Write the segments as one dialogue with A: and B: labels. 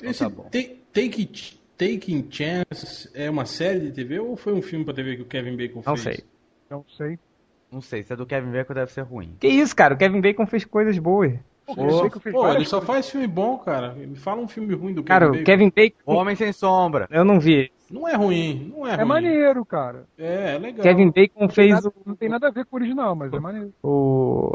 A: Então Esse tá bom. Take, Taking Chance é uma série de TV ou foi um filme pra TV que o Kevin Bacon
B: Não
A: fez?
B: sei.
C: Não sei.
B: Não sei, se é do Kevin Bacon deve ser ruim.
D: Que isso, cara? O Kevin Bacon fez coisas boas.
A: Pô, pô ele só faz filme bom, cara. Me fala um filme ruim do Kevin
D: cara,
A: Bacon.
D: Cara, o Kevin Bacon...
B: Homem Sem Sombra.
D: Eu não vi.
A: Não é ruim, não é,
C: é
A: ruim.
C: maneiro, cara.
A: É, é legal.
D: Kevin Bacon
C: Não
D: fez
C: nada,
D: o...
C: não tem nada a ver com o original, mas é maneiro.
D: o...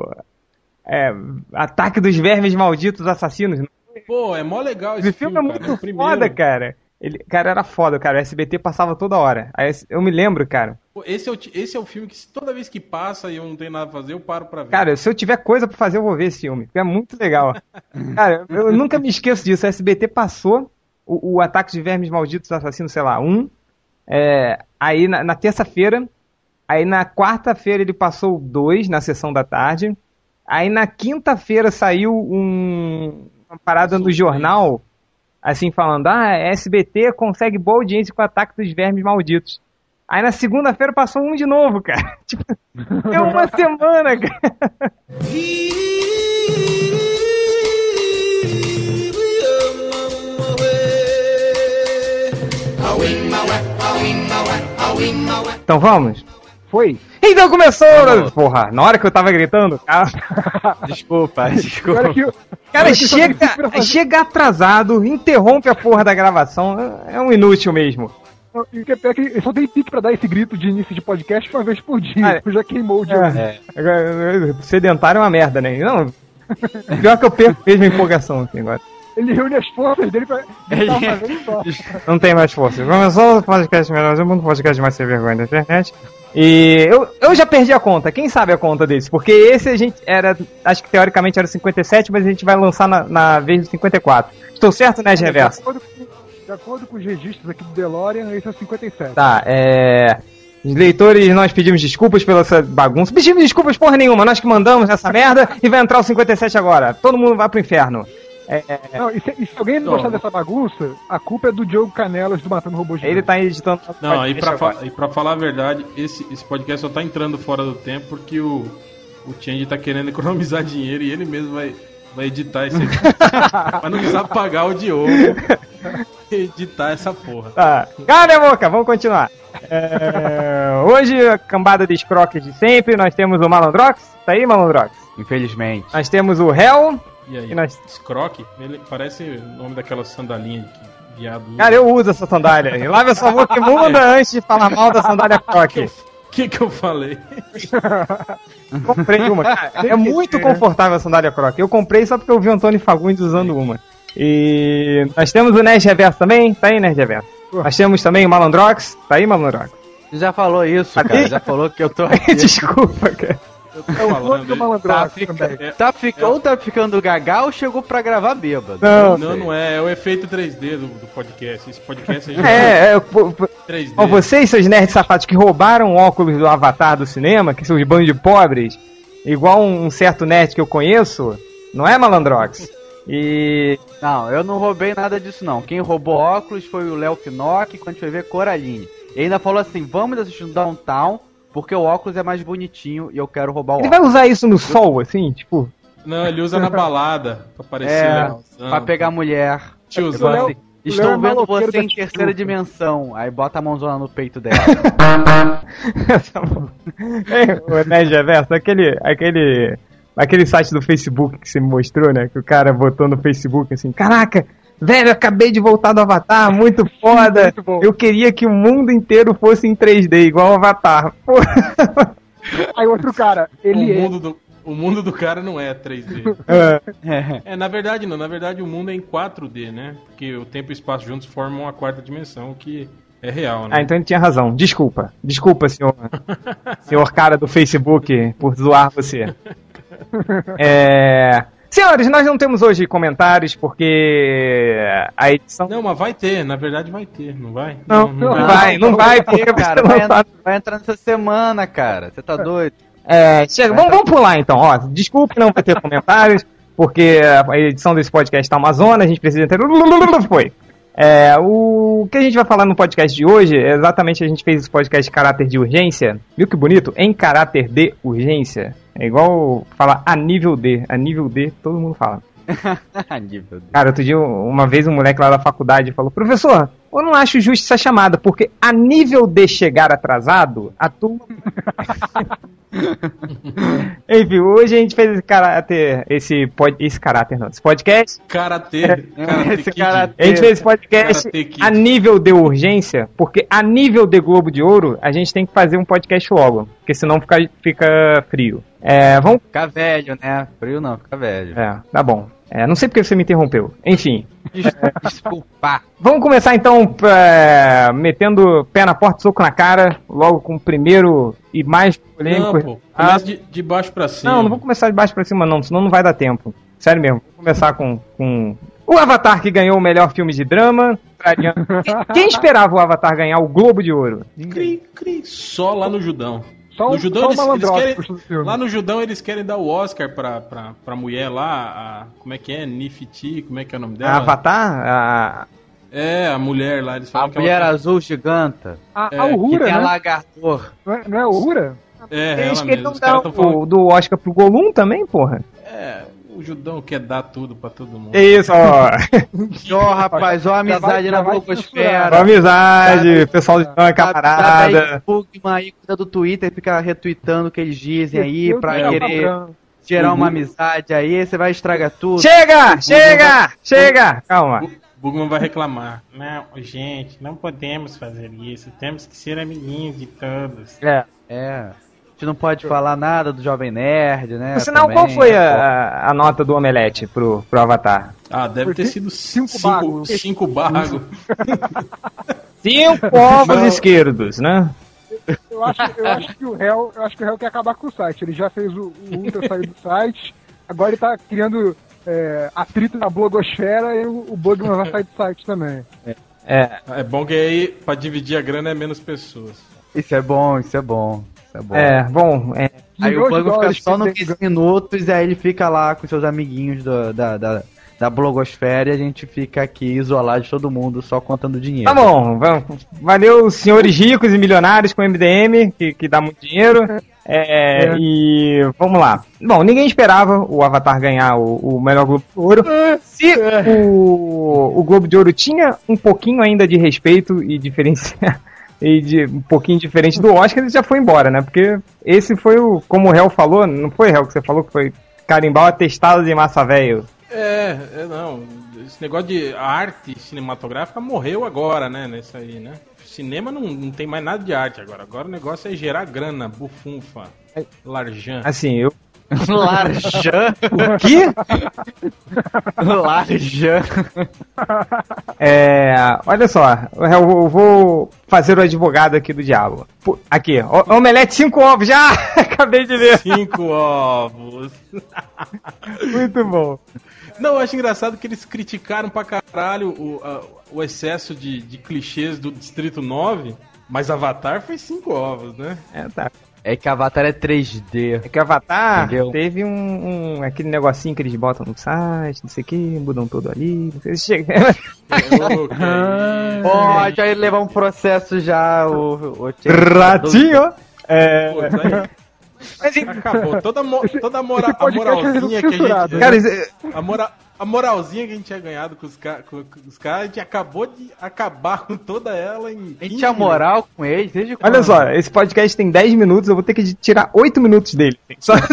D: É, Ataque dos Vermes Malditos Assassinos.
A: Pô, é mó legal esse,
D: Esse filme, é
A: cara.
D: muito
A: o primeiro.
D: foda, cara. Ele, cara, era foda, cara. O SBT passava toda hora. Aí, eu me lembro, cara.
A: Esse é, o, esse é o filme que toda vez que passa e eu não tenho nada pra fazer, eu paro pra ver.
D: Cara, se eu tiver coisa pra fazer, eu vou ver esse filme. É muito legal. cara, eu nunca me esqueço disso. O SBT passou o, o Ataque de Vermes Malditos Assassinos, sei lá, um. É, aí na, na terça-feira. Aí na quarta-feira ele passou dois na sessão da tarde. Aí na quinta-feira saiu um, uma parada no jornal, assim, falando: Ah, SBT consegue boa audiência com o Ataque dos Vermes Malditos. Aí na segunda-feira passou um de novo, cara. Tipo, deu uma semana, cara. Então vamos?
C: Foi.
D: Então começou! Porra, na hora que eu tava gritando, cara,
B: Desculpa, desculpa.
D: Cara
C: só tem pra
D: chega, chega atrasado, interrompe a porra da gravação, é um inútil mesmo.
C: E o que é pior é que ele só tem pique pra dar esse grito de início de podcast uma vez por dia.
D: Ah,
C: já queimou o dia.
D: É. Agora, Sedentário é uma merda, né? Não, pior que eu perco mesmo a empolgação assim agora.
C: Ele reúne as forças dele pra só.
D: Não tem mais força. Começou o podcast melhor, o podcast mais sem vergonha da internet. E eu, eu já perdi a conta. Quem sabe a conta desse? Porque esse a gente era. Acho que teoricamente era o 57, mas a gente vai lançar na, na vez do 54. Estou certo, né, Reverso?
C: de acordo com os registros aqui do DeLorean, esse é o 57.
D: Tá, é. Os leitores, nós pedimos desculpas pela essa bagunça. Pedimos desculpas porra nenhuma, nós que mandamos essa merda e vai entrar o 57 agora. Todo mundo vai pro inferno. É, é,
C: Não, e se, e se alguém não gostar dessa bagunça, a culpa é do Diogo Canelas do Matando Robôs.
D: ele tá editando.
A: Não, e pra, fa- e pra falar a verdade, esse, esse podcast só tá entrando fora do tempo porque o, o Change tá querendo economizar dinheiro e ele mesmo vai, vai editar esse pra não precisar pagar o Diogo editar essa porra.
D: Tá. Cala a boca, vamos continuar. É, hoje, a cambada de escroques de sempre, nós temos o Malandrox. Tá aí, Malandrox?
B: Infelizmente.
D: Nós temos o Hell.
A: E aí,
D: E nós-?
A: Ele parece o nome daquela sandalinha que viado.
D: Cara, eu uso essa sandália. E Lave a sua boca imunda antes de falar mal da sandália croque.
A: O que que eu falei?
D: Comprei uma, cara. É muito confortável a sandália croque. Eu comprei só porque eu vi o Antônio Fagundes usando uma. E nós temos o Nerd Reverso também. Tá aí, Nerd Reverso. Nós temos também o Malandrox. Tá aí, Malandrox?
B: Você já falou isso,
D: Aqui?
B: cara. Já falou que eu tô aqui.
D: Desculpa, cara.
A: Eu tô
C: É o
A: falando
C: fone do
A: aí.
B: Tá,
C: Malandrox
B: fica,
C: também.
B: tá fica, Ou tá ficando gaga ou chegou pra gravar bêbado.
D: Não,
A: Não, não é, é o efeito 3D do, do podcast. Esse podcast é,
D: É, é, pô,
A: 3D.
D: Ó, vocês, seus nerds safados que roubaram o óculos do Avatar do cinema, que são os bandos de pobres, igual um certo nerd que eu conheço, não é, Malandrox? E.
B: Não, eu não roubei nada disso não. Quem roubou óculos foi o Léo Knock quando a gente foi ver Coraline. E ainda falou assim: vamos assistir no Downtown, porque o óculos é mais bonitinho e eu quero roubar o
D: Ele
B: óculos.
D: vai usar isso no sol, assim, tipo.
A: Não, ele usa na balada pra parecer
B: É,
A: legalzão.
B: pra pegar mulher.
A: Tiozão.
C: Léo-
B: assim,
C: o
B: Estou
C: Léo é
B: vendo você em terceira dimensão. Aí bota a mãozona no peito dela.
D: Bom. É, o Nerd Reverso, aquele, aquele, aquele site do Facebook que você me mostrou, né? Que o cara botou no Facebook assim: Caraca, velho, acabei de voltar do Avatar, muito foda.
C: Muito bom.
D: eu queria que o mundo inteiro fosse em 3D, igual o Avatar.
C: Aí outro cara,
A: o,
C: ele é.
A: mundo do, o mundo do cara não é 3D.
D: É.
A: É, na verdade não. Na verdade o mundo é em 4D, né? Porque o tempo e o espaço juntos formam uma quarta dimensão, que é real, né?
D: Ah, então ele tinha razão. Desculpa. Desculpa, senhor. senhor cara do Facebook, por zoar você. É... Senhores, nós não temos hoje comentários porque a edição.
A: Não, mas vai ter. Na verdade vai ter, não vai?
D: Não, não vai, não vai, porque
B: cara.
D: você
B: Vai,
D: não sabe.
B: en- vai entrar nessa semana, cara. Você tá doido?
D: É, chega, vamos, vamos pular então. Ó, desculpe, não vai ter comentários, porque a edição desse podcast tá uma zona, a gente precisa ter. Foi. É, o que a gente vai falar no podcast de hoje é exatamente a gente fez esse podcast de caráter de urgência. Viu que bonito? Em caráter de urgência. É igual falar a nível D. A nível D, todo mundo fala.
B: Nível D.
D: Cara, outro dia, uma vez um moleque lá da faculdade falou, professor, eu não acho justo essa chamada, porque a nível de chegar atrasado, a turma... Enfim, hoje a gente fez esse caráter, esse, pod, esse caráter não, esse podcast.
A: Karate
B: Esse cara-
D: a gente fez esse podcast a nível de urgência, porque a nível de Globo de Ouro, a gente tem que fazer um podcast logo, porque senão fica, fica frio. É, vamos...
B: Fica velho, né? Frio não, fica velho.
D: É, tá bom. É, não sei porque você me interrompeu. Enfim,
B: Desculpa.
D: Vamos começar então é, metendo pé na porta, soco na cara, logo com o primeiro e mais polêmico.
A: Não, pô.
D: Ah,
A: de, de baixo pra cima.
D: não, não vou começar de baixo pra cima não, senão não vai dar tempo. Sério mesmo, vou começar com, com o Avatar que ganhou o melhor filme de drama. Quem esperava o Avatar ganhar o Globo de Ouro?
A: Cri, cri. Só lá no Judão.
C: Só,
A: no
C: um-
A: Judão
C: só
A: eles, eles querem. Lá no Judão eles querem dar o Oscar pra, pra, pra mulher lá, a, como é que é? Nifiti, como é que é o nome
D: A
A: dela?
D: Avatar? A...
A: É, a mulher lá, eles
B: A
A: falam que
B: mulher
A: ela...
B: azul giganta.
C: A,
A: É,
C: a
B: Que
C: Uhura,
B: a
C: né?
B: lagartor.
C: Não é, não é a Uhura?
A: É,
D: Eles
A: ela mesmo. Os
D: dar
A: caras tão falando...
D: o, do Oscar pro Golum também, porra?
A: É, o Judão quer dar tudo pra todo mundo.
D: É isso, ó.
B: Ó, rapaz, ó
C: vai-
B: amizade na
C: vai
B: blogosfera.
D: Boa amizade, pessoal de
B: Tá-
D: camarada.
B: tá aí, Bugman aí, cuida do Twitter, fica retweetando o que eles dizem aí
C: Eu
B: pra
C: tenho
B: querer
C: uma branca.
B: gerar uma
A: Uhum.
B: amizade aí, você vai estragar tudo.
D: Chega, chega, chega. Calma.
A: Bu- Bugman vai reclamar. Não, gente, não podemos fazer isso. Temos que ser amiguinhos de todos.
D: É.
B: É. A gente não pode falar nada do Jovem Nerd, né?
D: Por sinal,
B: também,
D: qual foi a, a nota do Omelete pro, pro Avatar?
A: Ah, deve ter sido
C: cinco
A: cinco,
C: bagos.
A: cinco bagos.
D: Cinco ovos
C: Não.
D: esquerdos, né?
C: Eu acho, eu acho que o réu, eu acho que o réu quer acabar com o site. Ele já fez o, o Ultra sair do site, agora ele tá criando é, atrito na blogosfera e o, o Bugman vai sair do site também.
D: É,
A: É bom que aí, pra dividir a grana, é menos pessoas.
B: Isso é bom, isso é bom. É bom.
D: é, bom, é,
B: Aí o Bugman fica só
C: que
B: no
C: tem-
B: 15 minutos e aí ele fica lá com seus amiguinhos do- da, da, da blogosfera e a gente fica aqui isolado de todo mundo, só contando dinheiro.
D: tá bom. vamos- Valeu, senhores ricos e milionários com MDM, que, que dá muito dinheiro. É,
C: É.
D: E vamos lá. Bom, ninguém esperava o Avatar ganhar o, o melhor Globo de Ouro. Se o, o Globo de Ouro tinha um pouquinho ainda de respeito e diferenciar. E de um pouquinho diferente do Oscar, ele já foi embora, né? Porque esse foi o, como o Hel falou, não foi Hel que você falou que foi carimbar o atestado de massa velho.
A: É, é, não. Esse negócio de arte cinematográfica morreu agora, né? Nesse aí, né? Cinema não, não tem mais nada de arte agora. Agora o negócio é gerar grana, bufunfa, larjan.
D: Assim, eu.
B: Larjan.
D: O quê?
B: Larjan.
D: É, olha só, eu vou- fazer o advogado aqui do diabo. Aqui, o- omelete 5 ovos, já! Acabei de ver.
A: Cinco ovos.
D: Muito bom.
A: Não, eu acho engraçado que eles criticaram pra caralho o, a- o excesso de, de clichês do Distrito 9, mas Avatar foi cinco ovos, né?
D: É, tá.
B: É que Avatar é 3D.
D: É que o Avatar
B: Entendeu?
D: teve um, um- aquele negocinho que eles botam no site, não sei o que, mudam tudo ali. Não sei se chega.
B: Pode aí levar um processo já, o, o
D: Ratinho! É,
A: Pô, acabou. Toda, mo- toda mora, a
C: é
A: moralzinha que a gente.
D: cara,
A: A, mora, a moralzinha que a gente tinha ganhado com os, ca- com, os caras, a gente acabou de acabar com toda ela em.
B: A gente
A: 15
B: tinha moral com eles desde quando?
D: olha só, esse podcast tem 10 minutos, eu vou ter que tirar 8 minutos dele. Só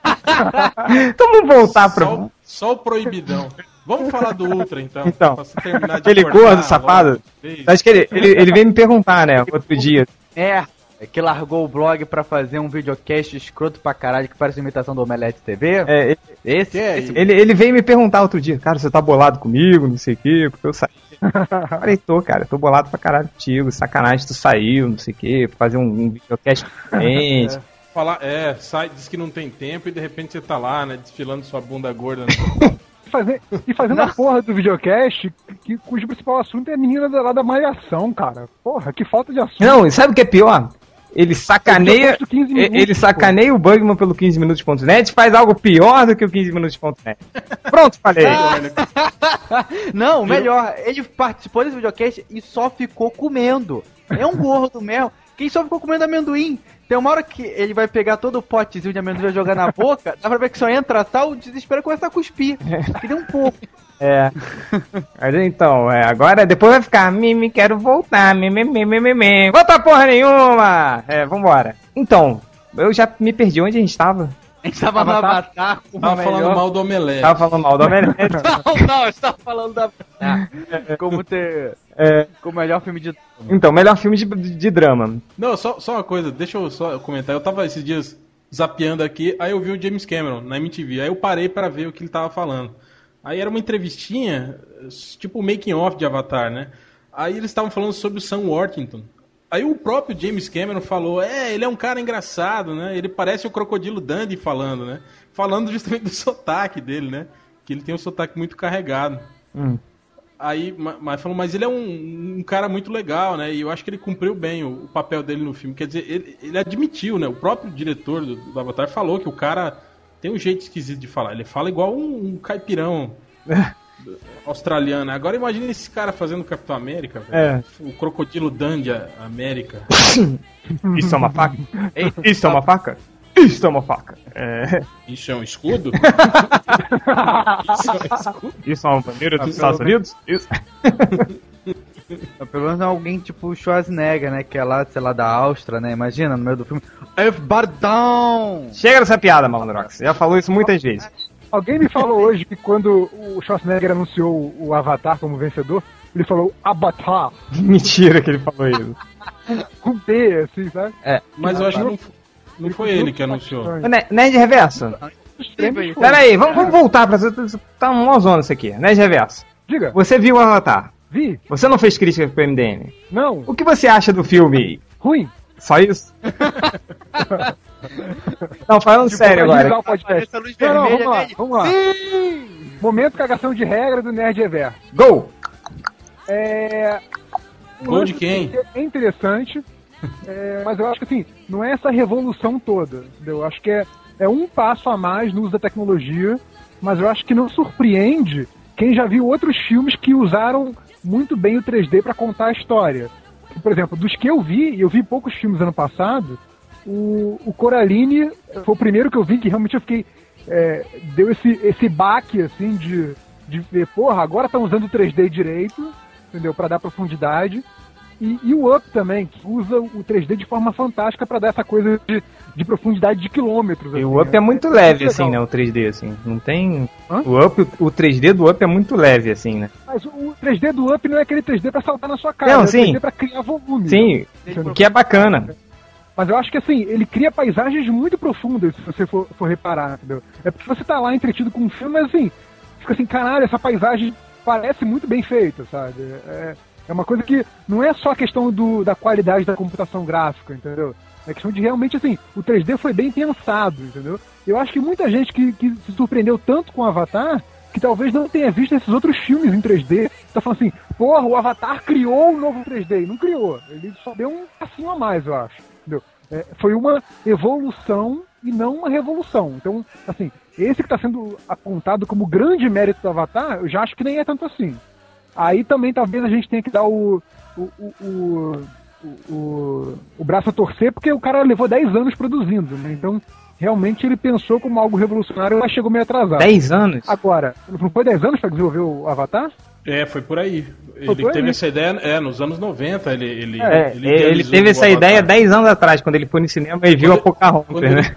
D: então vamos voltar pra.
A: Só, o- só o proibidão. Vamos falar do Ultra então.
D: Então.
A: pra você terminar de
D: Aquele
A: cortar
D: gordo, safado. Acho que ele, ele, ele veio me perguntar, né, outro dia.
B: É, é que largou o blog pra fazer um videocast escroto pra caralho que parece imitação do Omelete TV.
D: É, ele,
B: Esse,
A: é
B: esse
D: ele, ele veio me perguntar outro dia, cara, você tá bolado comigo, não sei o quê, porque eu saí. Falei, tô, cara, tô bolado pra caralho contigo, sacanagem, tu saiu, não sei o quê, fazer um, um videocast diferente.
A: Falar, é, sai, diz que não tem tempo e de repente você tá lá, né, desfilando sua bunda gorda. né?
C: E, fazer, e fazendo a porra do videocast, que, cujo principal assunto é a menina da- lá da malhação, cara. Porra, que falta de assunto.
D: Não, e sabe o que é pior? Ele sacaneia.
C: Eu gosto do 15 minutos,
D: Ele sacaneia o Bugman pelo 15 minutos.net faz algo pior do que o 15 minutos.net. Pronto, falei.
B: Não, melhor, ele participou desse videocast e só ficou comendo. É um gordo mesmo. Quem só ficou comendo amendoim? Tem uma hora que ele vai pegar todo o potezinho de amendoim e vai jogar na boca, dá pra ver que só entra tal, o desespero começa a cuspir. Que nem um pouco.
D: É. Mas então, é, agora depois vai ficar mimi, quero voltar, mimi, mimi, mimi. Volta porra nenhuma! É, vambora. Então, eu já me perdi onde a gente tava.
B: A gente tava no Avatar com
A: Tava falando mal do Omelete.
D: Tava falando mal do Omelete.
B: Não, não, eu estava falando da. Como ter.
D: É,
B: Como melhor filme de.
D: então, melhor filme de, de, de drama.
A: Não, só, só uma coisa, deixa eu só comentar. Eu tava esses dias zapeando aqui, aí eu vi o James Cameron na MTV. Aí eu parei para ver o que ele tava falando. Aí era uma entrevistinha, tipo making off de Avatar, né? Aí eles estavam falando sobre o Sam Worthington. Aí o próprio James Cameron falou, é, ele é um cara engraçado, né? Ele parece o Crocodilo Dandy falando, né? Falando justamente do sotaque dele, né? Que ele tem um sotaque muito carregado.
D: Hum.
A: Aí, ma- mas falou, mas ele é um, um cara muito legal, né? E eu acho que ele cumpriu bem o, o papel dele no filme. Quer dizer, ele, ele admitiu, né? O próprio diretor do, do Avatar falou que o cara tem um jeito esquisito de falar. Ele fala igual um, um caipirão australiano. Agora imagine esse cara fazendo Capitão América, velho. O Crocodilo Dandy América.
D: Isso é uma faca? Isso é uma faca? Isso é uma faca. É,
A: Isso é um escudo? Isso é um escudo?
D: isso é uma bandeira dos Estados Unidos? Isso.
B: Pelo menos é alguém tipo Schwarzenegger, né? Que é lá, sei lá, da Áustria, né? Imagina, no meio do filme. Everybody down!
D: Chega dessa piada, Malandrox. Já falou isso muitas vezes.
C: Alguém me falou hoje que quando o Schwarzenegger anunciou o Avatar como vencedor, ele falou Avatar,
D: Mentira que ele falou isso.
C: com B, assim, sabe?
A: Mas eu acho que não, não foi ele que anunciou.
D: Ne- Nerd Reverso.
C: Prêmios
D: Pera aí, vamos, vamos voltar pra você. Tá uma zona isso aqui. Nerd Reverso.
C: Diga,
D: Você viu o Avatar.
C: Vi?
D: Você não fez crítica pro MDM.
C: Não,
D: O que você acha do filme?
C: ruim.
D: Só isso? não, falando sério
C: pra
D: agora.
C: Não, não, vamos lá, vamos lá. Momento cagação de regra do Nerd Reverso.
D: Go!
C: É.
A: Gol de quem?
C: É interessante, é, mas eu acho que assim, não é essa revolução toda, entendeu? Eu acho que é, é um passo a mais no uso da tecnologia, mas eu acho que não surpreende quem já viu outros filmes que usaram muito bem o 3D para contar a história. Por exemplo, dos que eu vi, e eu vi poucos filmes ano passado, o, o Coraline foi o primeiro que eu vi que realmente eu fiquei. é, deu esse, esse baque, assim, de, de ver, porra, agora estão usando o 3D direito, entendeu? Para dar profundidade. E, e o Up também, que usa o 3D de forma fantástica para dar essa coisa de, de profundidade de quilômetros.
D: E
C: assim,
D: o Up
C: né?
D: é muito leve,
C: legal.
D: assim, né? O 3D, assim. Não tem.
C: Hã?
D: O Up, o 3D do Up é muito leve, assim, né?
C: Mas o 3D do Up não é aquele 3D pra saltar na sua cara,
D: Não,
C: é o
D: sim.
C: 3D pra criar volume.
D: Sim, o que é bacana.
C: Mas eu acho que assim, ele cria paisagens muito profundas, se você for, for reparar, entendeu? É porque você tá lá entretido com um filme, mas assim, fica assim, caralho, essa paisagem parece muito bem feita, sabe? É, é uma coisa que não é só a questão do, da qualidade da computação gráfica, entendeu? É questão de realmente, assim, o 3D foi bem pensado, entendeu? Eu acho que muita gente que, que se surpreendeu tanto com o Avatar, que talvez não tenha visto esses outros filmes em 3D, tá falando assim, porra, o Avatar criou um novo 3D. E não criou, ele só deu um passinho a mais, eu acho. Entendeu? É, foi uma evolução e não uma revolução. Então, assim, esse que está sendo apontado como grande mérito do Avatar, eu já acho que nem é tanto assim. Aí também talvez a gente tenha que dar o, o, o, o, o, o braço a torcer, porque o cara levou 10 anos produzindo, né? Então, realmente ele pensou como algo revolucionário, mas chegou meio atrasado.
D: 10 anos?
C: Agora, não foi 10 anos para desenvolver o Avatar?
A: É, foi por aí. Ele
C: Foi por
A: teve
C: aí.
A: essa ideia é, nos anos 90. Ele, ele,
D: É, ele,
A: idealizou
D: teve essa
A: Avatar.
D: ideia 10 anos atrás, quando ele foi no cinema e viu
A: Quando-
D: a Pocahontas,
A: ele-
D: né?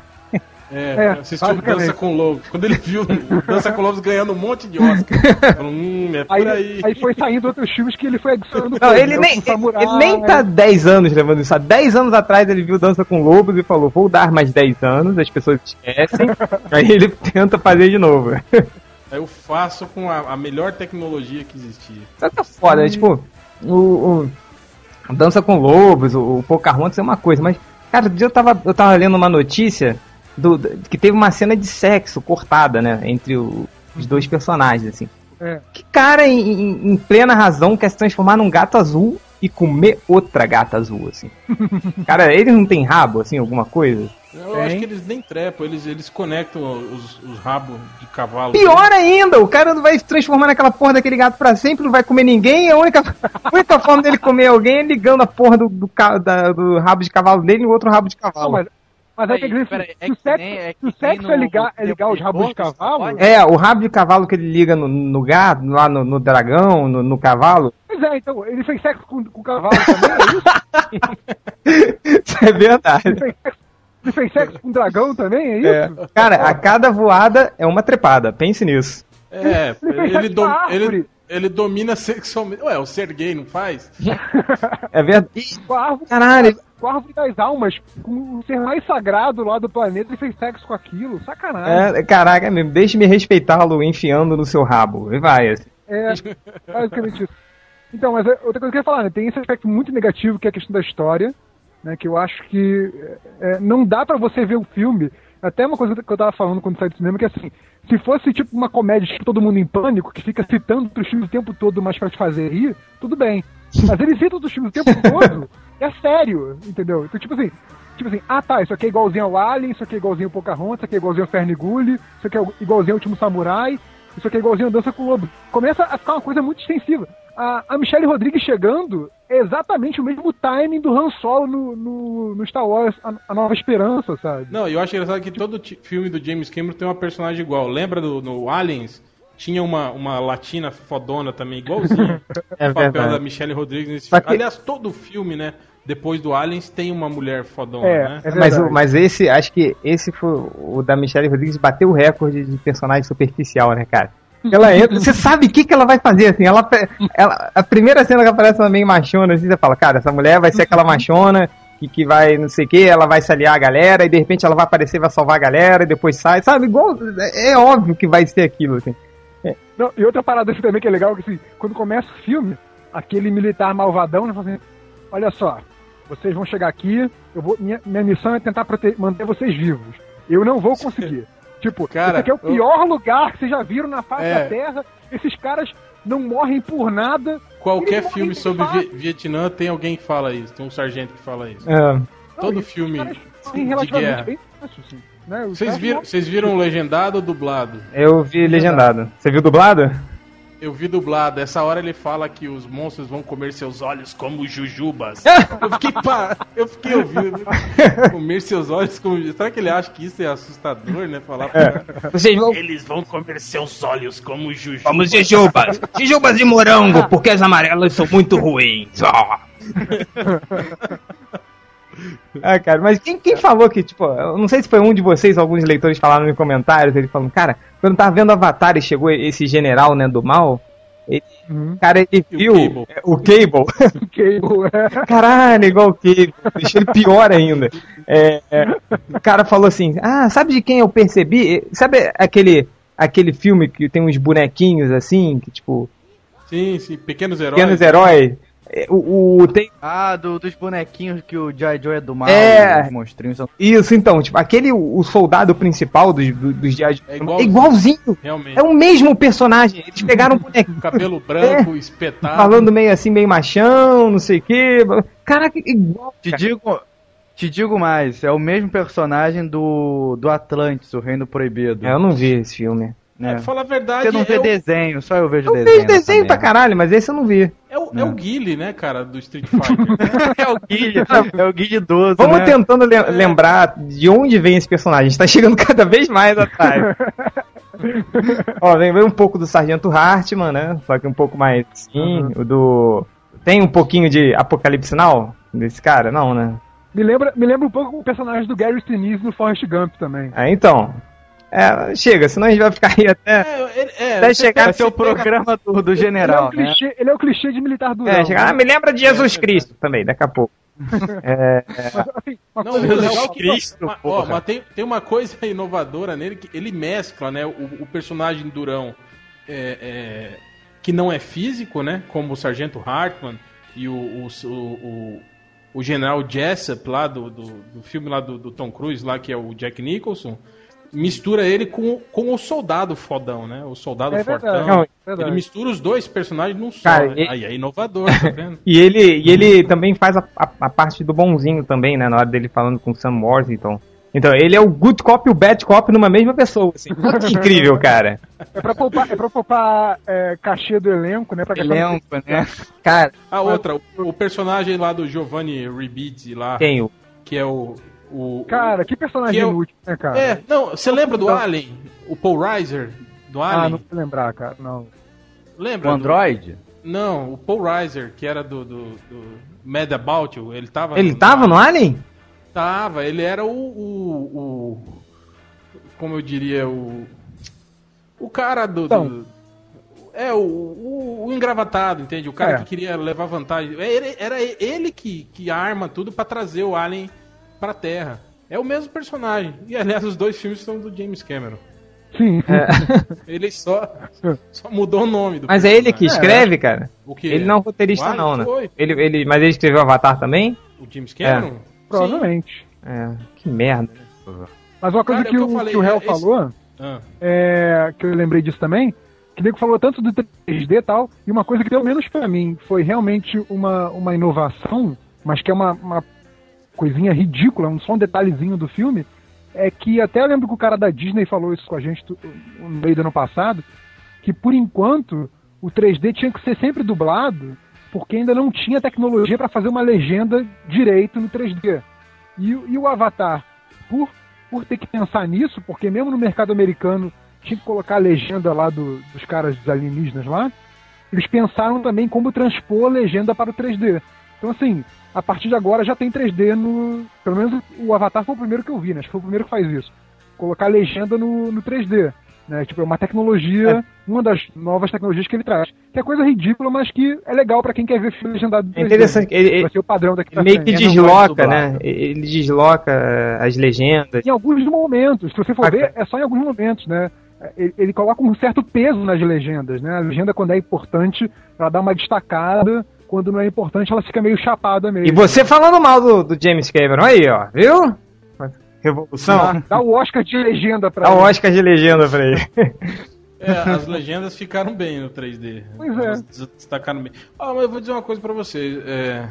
A: É,
C: É,
A: assistiu. Dança com Lobos. Quando ele viu Dança com Lobos ganhando um monte de Oscar, falou, hum, é por
C: Aí,
A: aí.
C: aí foi saindo outros filmes que ele foi adicionando.
D: Não, ele nem,
C: Samurai,
D: ele nem tá 10 anos levando isso. Há 10 anos atrás ele viu Dança com Lobos e falou: vou dar mais 10 anos, as pessoas esquecem. aí ele tenta fazer de novo.
A: Aí eu faço com a, a melhor tecnologia que existia.
D: Isso tá foda, né? Tipo, o, o- Dança com Lobos, o, o Pocahontas é uma coisa, mas, cara, eu tava, eu tava lendo uma notícia do, do- que teve uma cena de sexo cortada, né? Entre o- os dois personagens, assim.
C: É.
D: Que cara em, em- plena razão quer se transformar num gato azul e comer outra gata azul, assim. Cara, eles não tem rabo, assim, alguma coisa?
A: Eu acho que eles nem trepam, eles, eles conectam os, os rabos de cavalo.
D: Pior ainda, o cara não vai se transformar naquela porra daquele gato pra sempre, não vai comer ninguém, a única, a única forma dele comer alguém é ligando a porra do, do, da- do rabo de cavalo dele no outro rabo de
C: Não,
D: cavalo.
C: mas, mas aí
B: Aí,
C: tem que dizer,
B: peraí,
C: se,
B: é que é
C: se
B: que
C: o
B: nem
C: sexo é ligar, é ligar os rabos de cavalo?
D: É, o rabo de cavalo que ele liga no, no gato, lá no, no dragão, no, no cavalo.
C: Pois é, então, ele fez sexo com, com o cavalo também, é isso?
D: Isso é verdade.
C: Ele fez sexo, ele fez sexo com o dragão também, é isso?
D: É. Cara, a cada voada é uma trepada, pense nisso.
A: É,
C: Ele
A: ele, dom- ele, ele domina sexualmente. Ué, o ser gay não faz?
D: É verdade. Caralho,
C: com a árvore das almas, com o ser mais sagrado lá do planeta, ele fez sexo com aquilo, sacanagem.
D: é, caraca, mesmo, deixe-me respeitá-lo enfiando no seu rabo. E vai. assim.
C: É, basicamente isso. Então, mas é, outra coisa que eu queria falar, né? Tem esse aspecto muito negativo que é a questão da história, né? Que eu acho que é, não dá pra você ver o filme. Até uma coisa que eu tava falando quando saiu do cinema, que assim, se fosse tipo uma comédia tipo todo mundo em pânico, que fica citando outros filmes o tempo todo, mas pra te fazer rir, tudo bem. Mas eles citam outros filmes o tempo todo, é sério, entendeu? Então, tipo assim, tipo assim, ah tá, isso aqui é igualzinho ao Alien, isso aqui é igualzinho ao Pocahontas, isso aqui é igualzinho ao Ferngully, isso aqui é igualzinho ao Último Samurai, isso aqui é igualzinho a Dança com o Lobo. Começa a ficar uma coisa muito extensiva. A, a Michelle Rodrigues chegando é exatamente o mesmo timing do Han Solo no, no, no Star Wars, a, a Nova Esperança, sabe?
A: Não, e eu acho engraçado que todo filme do James Cameron tem uma personagem igual. Lembra do no Aliens? Tinha uma, uma latina fodona também, igualzinho.
D: É
A: o papel
D: verdade.
A: da Michelle Rodrigues nesse
D: Só
A: filme.
D: que-
A: Aliás, todo filme, né? Depois do Aliens tem uma mulher fodona,
C: É,
A: né?
C: é
D: Mas, o- mas esse, acho que esse foi o da Michelle Rodrigues bateu o recorde de personagem superficial, né, cara? Ela entra, você sabe o que, que ela vai fazer, assim, ela, ela, a primeira cena que aparece ela meio machona, assim, você fala, cara, essa mulher vai ser aquela machona que, que vai, não sei o que, ela vai se aliar a galera, e de repente ela vai aparecer, vai salvar a galera, e depois sai, sabe, igual, é é óbvio que vai ser aquilo, assim.
C: Não, e outra parada assim também que é legal, que assim, quando começa o filme, aquele militar malvadão, né, fala assim, olha só, vocês vão chegar aqui, eu vou, minha, minha missão é tentar manter vocês vivos. Eu não vou conseguir. tipo,
A: Cara,
C: esse aqui é o
A: eu-
C: pior lugar que vocês já viram na face
A: É.
C: da Terra. Esses caras não morrem por nada.
A: Qualquer filme sobre. Vi- Vietnã tem alguém que fala isso, tem um sargento que fala isso.
D: É,
A: Todo
C: Não,
A: filme de guerra.
C: bem fácil, assim, né?
A: Vocês
C: caras
A: viram, viram legendado ou dublado?
D: eu vi legendado. Você viu dublado?
A: Eu vi dublado. Essa hora ele fala que os monstros vão comer seus olhos como jujubas. eu fiquei pá, eu fiquei ouvindo. comer seus olhos como Será que ele acha que isso é assustador, né? Falar pra...
D: Vocês vão
A: Eles vão comer seus olhos como jujubas.
E: Vamos jujubas. Jujubas de morango, porque as amarelas são muito ruins.
D: Ah, cara, mas quem, quem falou que, tipo, eu não sei se foi um de vocês, alguns leitores falaram em comentários, ele falando, cara, quando tava vendo Avatar e chegou esse general, né, do mal, ele,
C: Uhum.
D: cara, ele
A: E o
D: viu
A: Cable.
D: é, o Cable,
C: Cable, é.
D: caralho, igual o Cable, deixou ele pior ainda. É, é, o cara falou assim, ah, sabe de quem eu percebi? Sabe aquele, aquele filme que tem uns bonequinhos assim, que tipo,
A: Sim, sim, pequenos heróis.
D: pequenos heróis? É, O, o- tem,
B: Ah, do- dos bonequinhos que o G.I. Joe é do mal,
D: É.
B: os monstrinhos são...
D: isso então, tipo, aquele, o soldado principal dos, dos, G.I. Joe,
A: É
D: é
A: igualzinho.
D: igualzinho.
A: Realmente.
D: É o mesmo personagem. Eles pegaram um bonequinho
A: Cabelo branco, espetado.
D: falando meio assim, meio machão, não sei o quê. Caraca, igual.
B: Te digo, te digo mais, é o mesmo personagem do, do Atlantis, o Reino Proibido.
D: É, eu não vi esse filme.
A: É,
B: né?
A: pra falar a verdade,
B: Você não vê
A: é, o,
B: desenho, só eu vejo
D: Eu
B: desenho.
D: vejo desenho pra caralho, mas esse eu não vi.
A: é, o, é o Guile, né, cara, do Street Fighter.
B: É o Guilherme, é o Guilherme idoso,
D: Vamos
B: né?
D: tentando le- lembrar de onde vem esse personagem. A gente tá chegando cada vez mais atrás. Ó, lembrei um pouco do Sargento Hartman, né? Só que um pouco mais sim. O do. Tem um pouquinho de Apocalipse Now desse cara? Não, né?
C: Me lembra, me lembra um pouco o personagem do Gary Sinise no Forrest Gump também.
D: Ah, então. É, chega, senão a gente vai ficar aí até.
A: é, é,
D: Até chegar-
B: Vai ser o programa do, do
C: Ele é,
B: general,
C: um
B: né?
C: clichê, ele é o clichê de militar durão.
D: É, chegar. Ah,
C: né?
D: me lembra de Jesus Cristo também, daqui a pouco. É,
C: Mas, assim, uma
A: Não,
C: coisa
A: legal é que-
B: Cristo,
A: mas, ó, mas tem, tem uma coisa inovadora nele que ele mescla, né? O, o personagem durão é, é, que não é físico, né? Como o Sargento Hartman e o, o, o, o, o General Jessup lá do, do, do filme lá do, do Tom Cruise lá que é o Jack Nicholson. Mistura ele com, com o soldado fodão, né? O soldado
C: É
A: fortão.
C: verdade.
D: Não,
C: é verdade.
A: Ele mistura os dois personagens num só.
D: Cara,
A: né?
D: e-
A: Aí é inovador, tá vendo?
D: E ele, e ele também faz a, a, a parte do bonzinho também, né? Na hora dele falando com o Sam Worthington. Então, ele é o good cop e o bad cop numa mesma pessoa, assim. Que incrível, cara.
C: É pra poupar, é pra poupar é, cachê do elenco, né? Pra
B: Elenco, né?
D: Cara,
A: A outra, o, o personagem lá do Giovanni Ribisi lá,
D: tem o...
A: que é o. o
C: Cara, que personagem
A: Que eu-
C: inútil, né, cara?
A: é, não, você lembra do Alien? O Paul Reiser do
C: Ah,
A: Alien?
C: não vou lembrar, cara, não.
A: Lembra?
B: O
A: do-
B: Android?
A: Não, o Paul Reiser, que era do, do, do Mad About You, ele tava.
D: Ele tava no Alien?
A: Tava, ele era o, o, o- Como eu diria, o. O cara do. do-
C: Então.
A: é, o, o, o engravatado, entende? O cara
C: É.
A: que queria levar vantagem. É Ele- Era ele que, que arma tudo pra trazer o Alien pra Terra. É o mesmo personagem. E aliás, os dois filmes são do James Cameron.
C: Sim.
A: Ele só, só mudou o nome do
D: Mas é ele que
A: personagem.
D: escreve, cara?
A: O que
D: Ele não é um roteirista, não, né?
A: foi.
D: Ele, ele, mas ele escreveu Avatar também?
A: O James Cameron?
C: Provavelmente.
D: É, que merda. né?
C: Mas uma coisa
A: Cara, é
C: que,
A: o que
C: o,
A: eu falei,
C: que o Hell
A: é esse-
C: falou,
A: Ah.
C: é, que eu lembrei disso também, que o nego falou tanto do 3D e tal, e uma coisa que pelo menos pra mim foi realmente uma, uma inovação, mas que é uma, uma coisinha ridícula, um só um detalhezinho do filme, é que até lembro que o cara da Disney falou isso com a gente no meio do ano passado, que por enquanto o 3D tinha que ser sempre dublado, porque ainda não tinha tecnologia para fazer uma legenda direito no 3D. E, e o Avatar, por, por ter que pensar nisso, porque mesmo no mercado americano tinha que colocar a legenda lá do- dos caras dos alienígenas lá, eles pensaram também como transpor a legenda para o 3D. Então, assim, a partir de agora já tem 3D no. Pelo menos o Avatar foi o primeiro que eu vi, né? Acho que foi o primeiro que faz isso. Colocar legenda no, no 3D. Né? Tipo, é uma tecnologia, uma das novas tecnologias que ele traz. Que é coisa ridícula, mas que é legal pra quem quer ver filme legendado do 3D.
D: É interessante, ele-
C: Vai ser o padrão daqui pra
D: meio que
C: frente.
D: desloca, né? Ele desloca eh, as legendas.
C: Em alguns momentos, se você for
D: Ah,
C: ver, é só em alguns momentos, né? Ele, ele coloca um certo peso nas legendas, né? A legenda, quando é importante, ela dá uma destacada. Quando não é importante, ela fica meio chapada mesmo.
D: E você falando mal do, do James Cameron aí, ó, viu? Revolução.
C: Dá, dá o Oscar de legenda pra
D: Dá
C: ele.
D: Oscar de legenda pra ele.
A: É, as legendas ficaram bem no 3D.
C: Pois é.
A: Destacaram bem. Ah, mas eu vou dizer uma coisa pra você. é,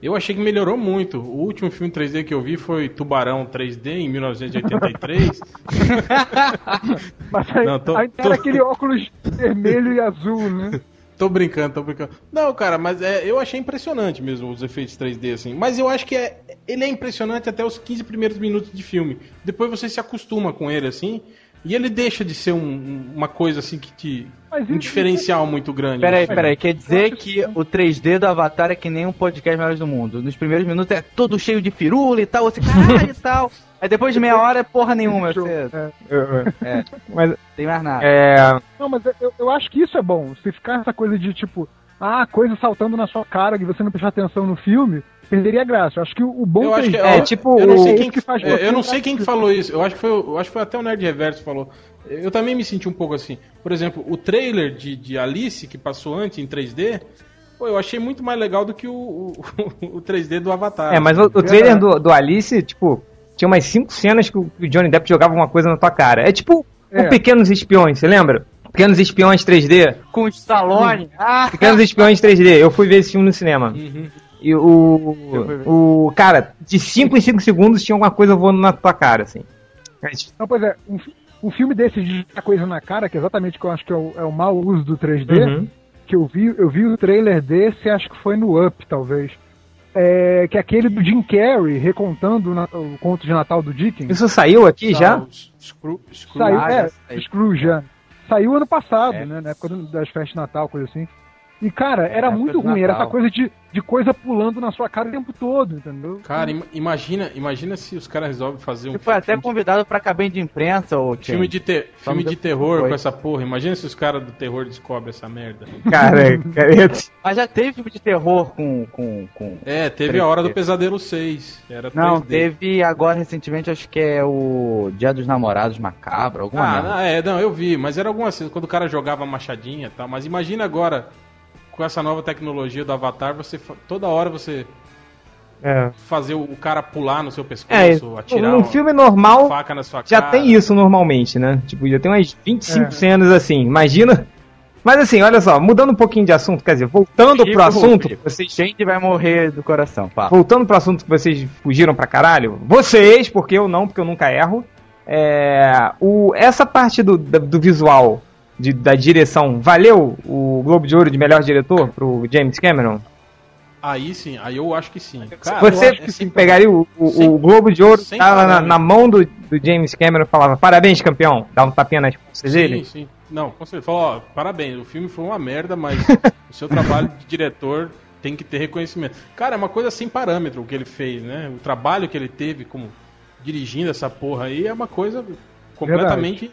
A: eu achei que melhorou muito. O último filme 3D que eu vi foi Tubarão 3D em 1983.
C: Mas aí,
A: Não, tô-
C: aí
A: tô-
C: era aquele óculos vermelho e azul, né?
A: Tô brincando, tô brincando. Não, cara, mas é, eu achei impressionante mesmo os efeitos 3D assim. Mas eu acho que é, ele é impressionante até os 15 primeiros minutos de filme. Depois você se acostuma com ele assim. E ele deixa de ser um- um- uma coisa assim que te.
C: Mas
A: um
C: isso-
A: diferencial muito grande.
B: Peraí,
A: filme.
B: peraí, quer dizer que o 3D do Avatar é que nem um podcast Melhores do Mundo. Nos primeiros minutos é todo cheio de firula e tal, você caralho e tal. Aí depois de meia hora é porra nenhuma, você
C: É.
D: Mas,
B: tem mais nada.
D: é,
C: Não, mas eu, eu acho que isso é bom. Se ficar essa coisa de tipo, ah, coisa saltando na sua cara e você não prestar atenção no filme, perderia a graça. Eu acho que o, o bom
A: Eu acho que,
C: 3D
D: É,
A: eu-
D: tipo,
A: eu não sei quem
C: que faz
A: é, eu não sei quem que falou isso. Eu acho que foi, eu acho que foi até o Nerd Reverso que falou. Eu também me senti um pouco assim. Por exemplo, o trailer de, de Alice que passou antes em 3D, pô, eu achei muito mais legal do que o, o, o 3D do Avatar.
D: é, mas o, o trailer do, do Alice, tipo, tinha umas cinco cenas que o que o Johnny Depp jogava uma coisa na tua cara. É tipo
C: É.
D: o Pequenos Espiões, você lembra? Pequenos Espiões 3D.
B: Com o Stallone. Ah,
D: Pequenos Espiões 3D. Eu fui ver esse filme no cinema.
A: Uhum.
D: E o. O. Cara, de 5 em 5 segundos tinha alguma coisa voando na tua cara, assim.
C: Não, pois é, um, um filme desse de coisa na cara, que é exatamente o que eu acho que é o, é o mau uso do 3D,
D: Uhum.
C: que eu vi, eu vi o trailer desse, acho que foi no Up, talvez. É, que é aquele do Jim Carrey recontando o, na- o conto de Natal do Dickens.
D: Isso saiu aqui já?
A: O Screw, Screw-
C: Saiu,
B: Ah,
C: é,
B: já saiu.
C: Scrooge, já. Saiu ano passado,
B: É.
C: né? Na época das festas de Natal, coisa assim. E, cara, era muito ruim. Era essa coisa de, de coisa pulando na sua cara o tempo todo, entendeu?
A: Cara, im- imagina, imagina se os caras resolvem fazer um
B: Você foi até
A: filme,
B: convidado pra cabine de imprensa, Chen.
A: filme de, te- filme de terror com essa porra. Imagina se os caras do terror descobrem essa merda.
D: Cara, cara,
B: Mas já teve filme de terror com. com, com...
A: É, teve
B: 3D.
A: a Hora do Pesadelo 6. Era
B: Não,
A: 3D.
B: teve agora recentemente, acho que é o Dia dos Namorados Macabro, alguma
A: Ah, não, é, não, eu vi, mas era alguma coisa, quando o cara jogava a machadinha e tal. Mas imagina agora, com essa nova tecnologia do Avatar, você toda hora você
D: É.
A: fazer o cara pular no seu
D: É,
A: pescoço, atirar
D: num
A: uma
D: filme normal
A: faca na sua
D: já
A: cara.
D: tem isso normalmente, né? Tipo, já tem umas 25
C: É.
D: cenas assim, imagina. Mas assim, olha só, mudando um pouquinho de assunto, quer dizer, voltando
B: Chico,
D: pro assunto,
B: Chico.
D: vocês
B: Gente vai morrer do coração, pá.
D: voltando pro assunto que vocês fugiram pra caralho, vocês, porque eu não, porque eu nunca erro, é, o, essa parte do, da- do visual, de- da direção, valeu o Globo de Ouro de melhor diretor pro James Cameron?
A: Aí sim, aí eu acho que sim. Cara,
D: Você
A: que sim.
D: pegaria o, o-
A: Sem-
D: o Globo de Ouro, tava na, na mão do, do James Cameron e falava, parabéns campeão, dá um tapinha nas costas
A: Sim,
D: dele?
A: sim. Não, com certeza. Falou, ó, parabéns, o filme foi uma merda, mas o seu trabalho de diretor tem que ter reconhecimento. Cara, é uma coisa sem parâmetro o que ele fez, né? O trabalho que ele teve como dirigindo essa porra aí é uma coisa completamente,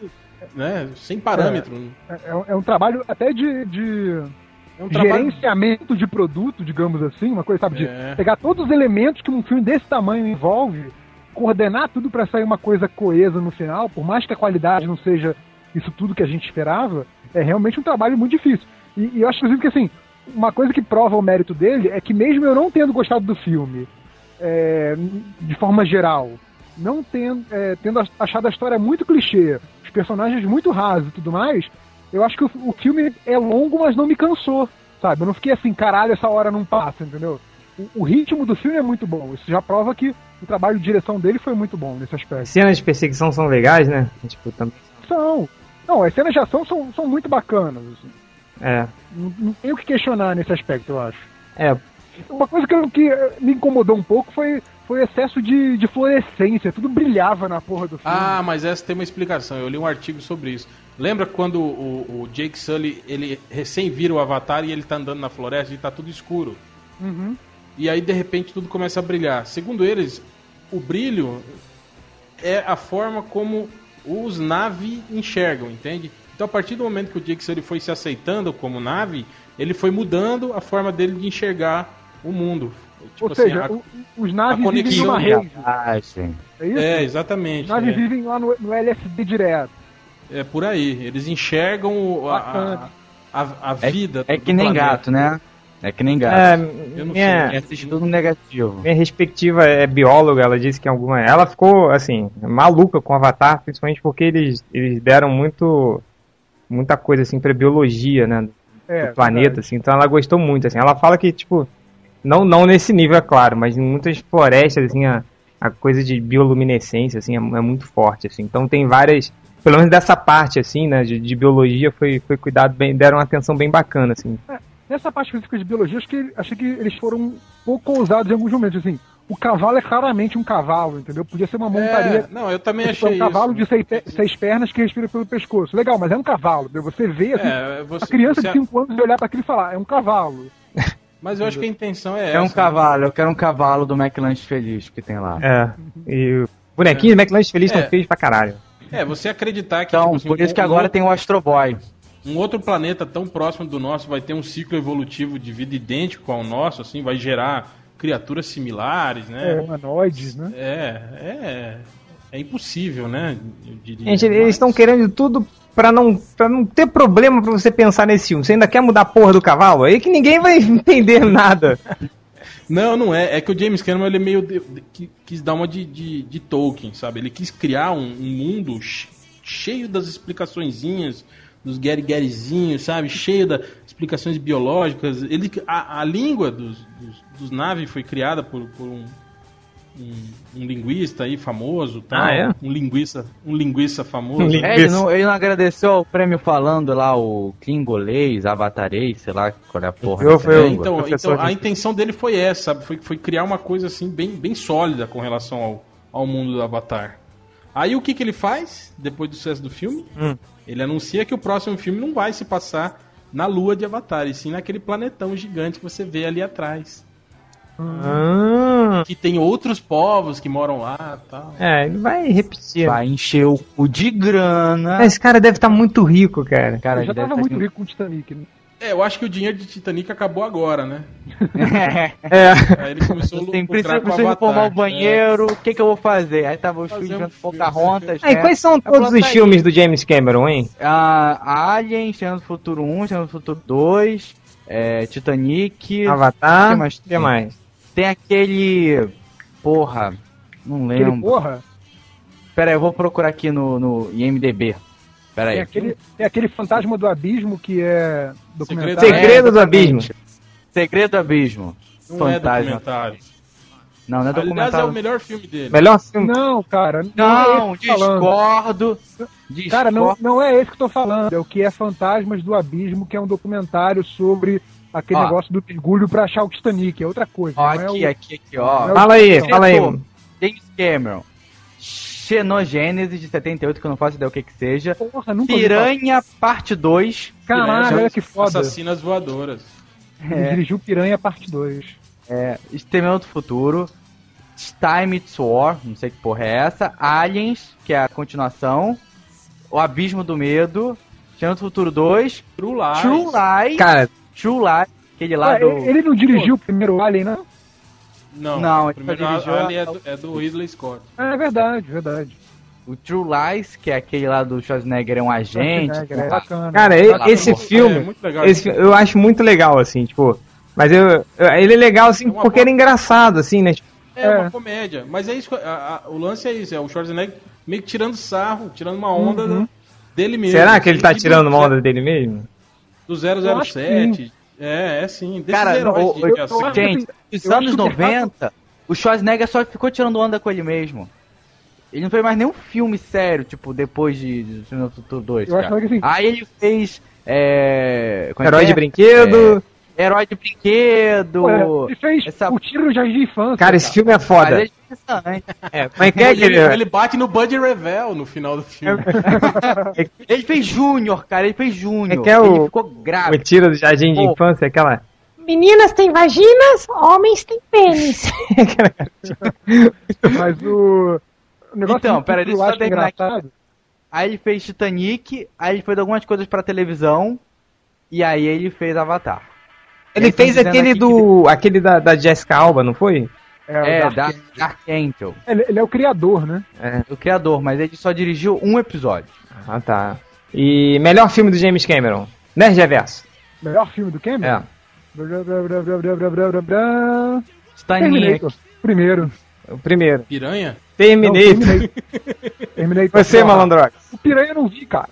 A: né, sem parâmetro.
C: É, é um- é um trabalho até de, de
A: É um trabalho
C: gerenciamento de produto, digamos assim, uma coisa, sabe, de
A: É.
C: pegar todos os elementos que um filme desse tamanho envolve, coordenar tudo pra sair uma coisa coesa no final, por mais que a qualidade não seja isso tudo que a gente esperava, é realmente um trabalho muito difícil. E, e eu acho, inclusive, que assim, uma coisa que prova o mérito dele é que mesmo eu não tendo gostado do filme, é, de forma geral, não tendo, é, tendo achado a história muito clichê, os personagens muito rasos e tudo mais, eu acho que o, o filme é longo, mas não me cansou, sabe? Eu não fiquei assim, caralho, essa hora não passa, entendeu? O, o ritmo do filme é muito bom. Isso já prova que o trabalho de direção dele foi muito bom nesse
D: As
C: aspecto.
D: cenas de perseguição são legais, né? Tipo, também.
C: São. Não, as cenas de ação são, são muito bacanas. assim.
D: É.
C: Não, não tem o que questionar nesse aspecto, eu acho.
D: É,
C: Uma coisa que, que me incomodou um pouco foi, foi excesso de, de fluorescência. Tudo brilhava na porra do filme.
A: Ah, mas essa tem uma explicação. Eu li um artigo sobre isso. Lembra quando o, o Jake Sully, ele recém vira o Avatar e ele tá andando na floresta e tá tudo escuro.
C: Uhum.
A: E aí de repente tudo começa a brilhar. Segundo eles, o brilho é a forma como os nave enxergam, entende? Então a partir do momento que o Jake Sully foi se aceitando como nave, ele foi mudando a forma dele de enxergar o mundo. Tipo
C: Ou
A: assim,
C: seja,
A: a-
C: o- os naves
A: a
C: vivem numa
A: de
C: rede.
B: Ah, sim.
C: É isso?
A: É, exatamente.
C: Os naves
A: é.
C: vivem lá no, no LSD direto.
A: É por aí. Eles enxergam a, a, a, a
B: É,
A: vida.
B: é
A: do
B: que nem
A: planeta.
B: gato, né? É que nem
D: é,
B: gato.
A: Eu não
D: minha,
B: É assiste tudo negativo.
D: minha respectiva é bióloga, ela disse que em alguma. Ela ficou, assim, maluca com o Avatar, principalmente porque eles, eles deram muito. muita coisa, assim, pra biologia, né?
C: É,
D: do planeta,
C: verdade.
D: assim. Então ela gostou muito, assim. Ela fala que, tipo, não, não nesse nível, é claro, mas em muitas florestas, assim, a, a coisa de bioluminescência, assim, é, é muito forte, assim. Então tem várias, pelo menos dessa parte, assim, né, de, de biologia foi, foi cuidado bem, deram uma atenção bem bacana, assim.
C: Nessa parte específica de biologia, acho que, achei que eles foram um pouco ousados em alguns momentos. Assim, o cavalo é claramente um cavalo, entendeu? Podia ser uma montaria.
A: É, não, eu também
C: é
A: achei
C: um cavalo
A: isso.
C: de seis, pe- seis pernas que respira pelo pescoço. Legal, mas é um cavalo. entendeu? Você vê assim,
A: É, você-
C: a criança
A: você-
C: de 5 anos olhar pra aquilo e falar, é um cavalo.
A: Mas eu acho que a intenção é
B: É um
A: essa.
B: cavalo, eu quero um cavalo do McLanche Feliz que tem lá.
D: É. E o bonequinho do McLanche Feliz
A: É.
D: estão feios pra caralho.
A: É, você acreditar que
B: Então,
A: tipo assim,
B: por isso
A: um-
B: que
A: um
B: agora
A: outro-
B: tem o Astro Boy.
A: um outro planeta tão próximo do nosso vai ter um ciclo evolutivo de vida idêntico ao nosso, assim, vai gerar criaturas similares,
C: É,
A: né?
C: humanoides, né?
A: É, é, é impossível, né? Eu diria.
D: Gente, eles estão querendo tudo pra não, pra não ter problema pra você pensar nesse filme. Você ainda quer mudar a porra do cavalo? Aí que ninguém vai entender nada.
A: Não, não é. É que o James Cameron ele é meio de- de- qui- quis dar uma de, de, de Tolkien, sabe? Ele quis criar um, um mundo che- cheio das explicaçõezinhas, dos Gary Garyzinhos, sabe? Cheio das explicações biológicas. Ele, a, a língua dos, dos, dos naves foi criada por, por um, um, um linguista aí famoso, tal.
D: Ah, é?
A: Um linguista, um linguista famoso.
D: Um
B: É, ele não, ele não agradeceu ao prêmio falando lá, o Klingolês, Avatarês, sei lá qual é a porra.
D: Eu- eu-
B: língua.
A: Então, então a intenção dele foi essa, sabe? Foi, foi criar uma coisa assim bem, bem sólida com relação ao, ao mundo do Avatar. Aí o que, que ele faz depois do sucesso do filme?
D: Hum.
A: Ele anuncia que o próximo filme não vai se passar na lua de Avatar, e sim naquele planetão gigante que você vê ali atrás.
D: Ah,
A: Que tem outros povos que moram lá tal.
D: é, ele vai repetir.
B: Vai encher o cu de grana.
D: Esse cara deve estar muito rico, cara.
B: Cara,
C: já
B: ele deve
C: tava
B: tá
C: muito rico com o Titanic. Né?
A: É, eu acho que o dinheiro de Titanic acabou agora, né?
D: É.
A: Aí ele começou a lucrar com o
B: precisa reformar o banheiro, o que que eu vou fazer? Aí tava os filhos
A: filme.
B: Pocahontas,
D: Ah, e
B: né?
D: quais são
B: Aí
D: todos os
B: tá aí.
D: filmes do James Cameron, hein?
B: Ah, Alien, Chegando no Futuro 1, Chegando no Futuro 2, é, Titanic.
D: Avatar.
B: que mais
D: O que mais?
B: Tem aquele. Porra, não
C: Aquele
B: lembro.
C: porra.
B: Pera aí, eu vou procurar aqui no, no IMDB. Pera aí.
C: Tem aquele, tem aquele fantasma do abismo que é documentário.
A: Segredo-
D: Segredo do. Abismo.
B: Segredo do Abismo.
A: Não é
B: Fantasma.
A: documentário.
B: Não, não é
A: Aliás, é
B: documentário.
A: o melhor filme dele.
D: Melhor filme.
C: Não, cara.
B: Não,
C: é tô falando.
B: discordo. discordo.
C: Cara, não, não é esse que eu tô falando. É o que é Fantasmas do Abismo, que é um documentário sobre aquele
B: Ó.
C: negócio do mergulho pra achar o Titanic. É outra coisa.
B: Ó,
C: é
B: aqui,
C: o-
B: aqui, aqui, ó.
D: Fala aí,
B: Diretor,
D: fala aí.
B: James Cameron. Xenogênese de 78, que eu não faço ideia o que que seja.
C: Porra, nunca.
B: Piranha, parte 2.
C: Caralho, olha que foda.
A: Assassinas voadoras.
C: Ele dirigiu Piranha Parte 2.
B: É, Exterminador do Futuro. Time It's War, não sei que porra é essa. Aliens, que é a continuação. O Abismo do Medo. Exterminador do Futuro 2.
A: True Lies.
B: True Lies.
D: Cara,
B: True Lies. Aquele lá
C: Ah,
B: do...
C: ele não dirigiu o primeiro Alien, não?
A: Não,
B: Não,
A: o
B: ele
A: primeiro
B: dirigiu
A: Ali
B: a-
A: é do, é do Ridley Scott.
C: É verdade, verdade.
B: O True Lies, que é aquele lá do Schwarzenegger, é um agente.
C: É, é bacana.
D: cara, e-
B: Ah,
D: esse filme,
A: É muito legal.
D: esse, eu acho muito legal, assim, tipo. Mas eu, eu- ele é legal, assim,
A: É
D: porque ele é engraçado, assim, né? Tipo,
A: É,
C: É.
A: uma comédia. Mas é isso. que- a- a- o lance é isso. É o Schwarzenegger meio que tirando sarro, tirando uma onda
C: Uhum.
A: da- dele mesmo.
D: será que ele tá
A: do-
D: tirando uma onda dele mesmo?
A: Do 007. É, é sim. Desses
B: Cara,
A: heróis de
C: eu, eu,
B: gente, nos anos
C: 90, errado.
B: o Schwarzenegger só ficou tirando onda com ele mesmo. Ele não fez mais nenhum filme sério, tipo, depois de 2. De,
C: de, de,
B: Aí ele fez. É, é
D: Herói
B: é?
D: de Brinquedo.
B: É, Herói de brinquedo.
C: Ele fez
B: essa-
C: o tiro no jardim de infância.
D: Cara, esse filme é
B: Mas
D: foda.
B: é interessante.
D: É, é que é
A: ele, ele bate no Buddy Revel no final do filme.
B: Ele fez Júnior, cara, ele fez Júnior.
D: É que é o-
B: Ele ficou
D: O
B: grave.
D: tiro do jardim de
B: Pô.
D: infância, aquela.
F: Meninas têm vaginas, homens têm pênis.
C: Mas o. o negócio
B: Então,
C: que
B: pera,
C: eu
B: deixa eu só terminar aqui. Aí ele fez Titanic, aí ele fez algumas coisas pra televisão. E aí ele fez Avatar.
D: Ele,
B: tá
D: fez aquele do. Que... aquele da, da Jessica Alba, não foi?
C: É,
B: é
C: Dark,
B: da, Dark Angel.
C: Ele, ele, é o criador, né?
D: É,
B: o criador, mas ele só dirigiu um episódio.
D: Ah, tá. E melhor filme do James Cameron? Né, Reverso?
C: Melhor filme do Cameron?
D: É.
C: Terminator. Primeiro.
D: O primeiro.
A: Piranha?
D: Terminator.
C: Terminator.
D: Você, malandrox.
C: O Piranha eu não vi, cara.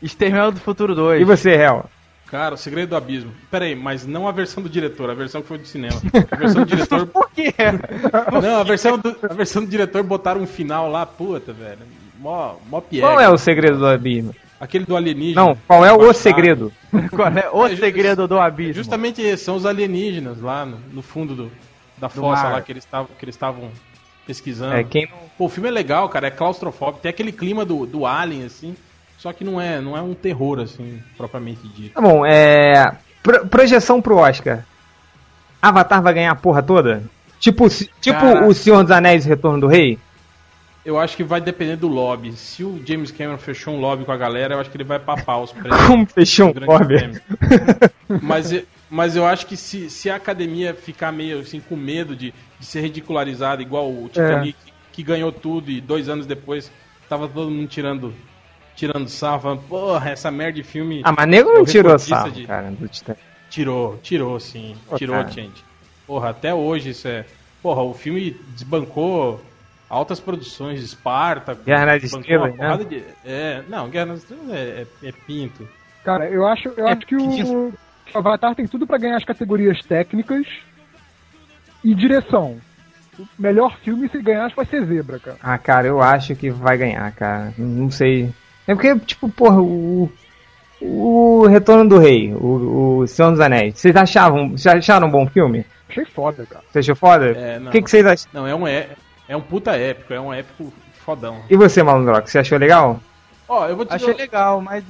B: Exterminador do Futuro 2.
D: E você, Hel?
A: Cara, o segredo do abismo. Pera aí, mas não a versão do diretor, a versão que foi do cinema. A versão do diretor.
B: Por quê?
A: Não, a versão do, a versão do diretor botaram um final lá, puta, velho. Mó, mó piega.
D: Qual é o segredo do abismo?
A: Aquele do alienígena.
D: Não, qual é o segredo?
B: Qual é o segredo do abismo?
A: Justamente esse, são os alienígenas lá no, no fundo do, da fossa
B: mar.
A: lá que eles estavam que eles estavam pesquisando.
D: É, quem não.
A: Pô, o filme é legal, cara, é claustrofóbico, tem aquele clima do, do Alien, assim, só que não é, não é um terror, assim, propriamente dito.
D: Tá bom, é. pro- projeção pro Oscar. Avatar vai ganhar a porra toda? Tipo, tipo
A: Cara.
D: o Senhor dos Anéis e Retorno do Rei?
A: Eu acho que vai depender do lobby. Se o James Cameron fechou um lobby com a galera, eu acho que ele vai papar os prêmios.
D: Como fechou um lobby?
A: Mas, eu- mas eu acho que se, se a academia ficar meio assim com medo de, de ser ridicularizada, igual o Titanic, que ganhou tudo e dois anos depois tava todo mundo tirando tirando sarro, falando, porra, essa merda de filme.
D: Ah, mas nego
A: É
D: não tirou sarro,
A: de-
D: cara, do Titanic.
A: Tirou, tirou sim.
D: Pô,
A: tirou,
D: cara.
A: gente. Porra, até hoje isso é. Porra, o filme desbancou altas produções de Esparta.
D: Guerra nas
A: desbancou
D: Estrelas,
A: porrada de- É, não, Guerra nas Estrelas é, é- é pinto.
C: Cara, eu acho, eu
B: É
C: acho que o, o Avatar tem tudo pra ganhar as categorias técnicas e direção. O melhor filme, se ganhar, acho que vai ser Zebra, cara.
D: Ah, cara, eu acho que vai ganhar, cara. Não sei. É porque, tipo, porra, o. O Retorno do Rei, o, o Senhor dos Anéis. Vocês achavam, vocês acharam um bom filme?
C: Achei foda, cara.
D: Você achou foda?
A: É, não.
D: o que, que vocês acham?
A: Não, é um, é, é um puta épico, é um épico fodão.
D: E você, Malandrox, você achou legal?
A: Ó, eu vou te
B: Achei legal, mas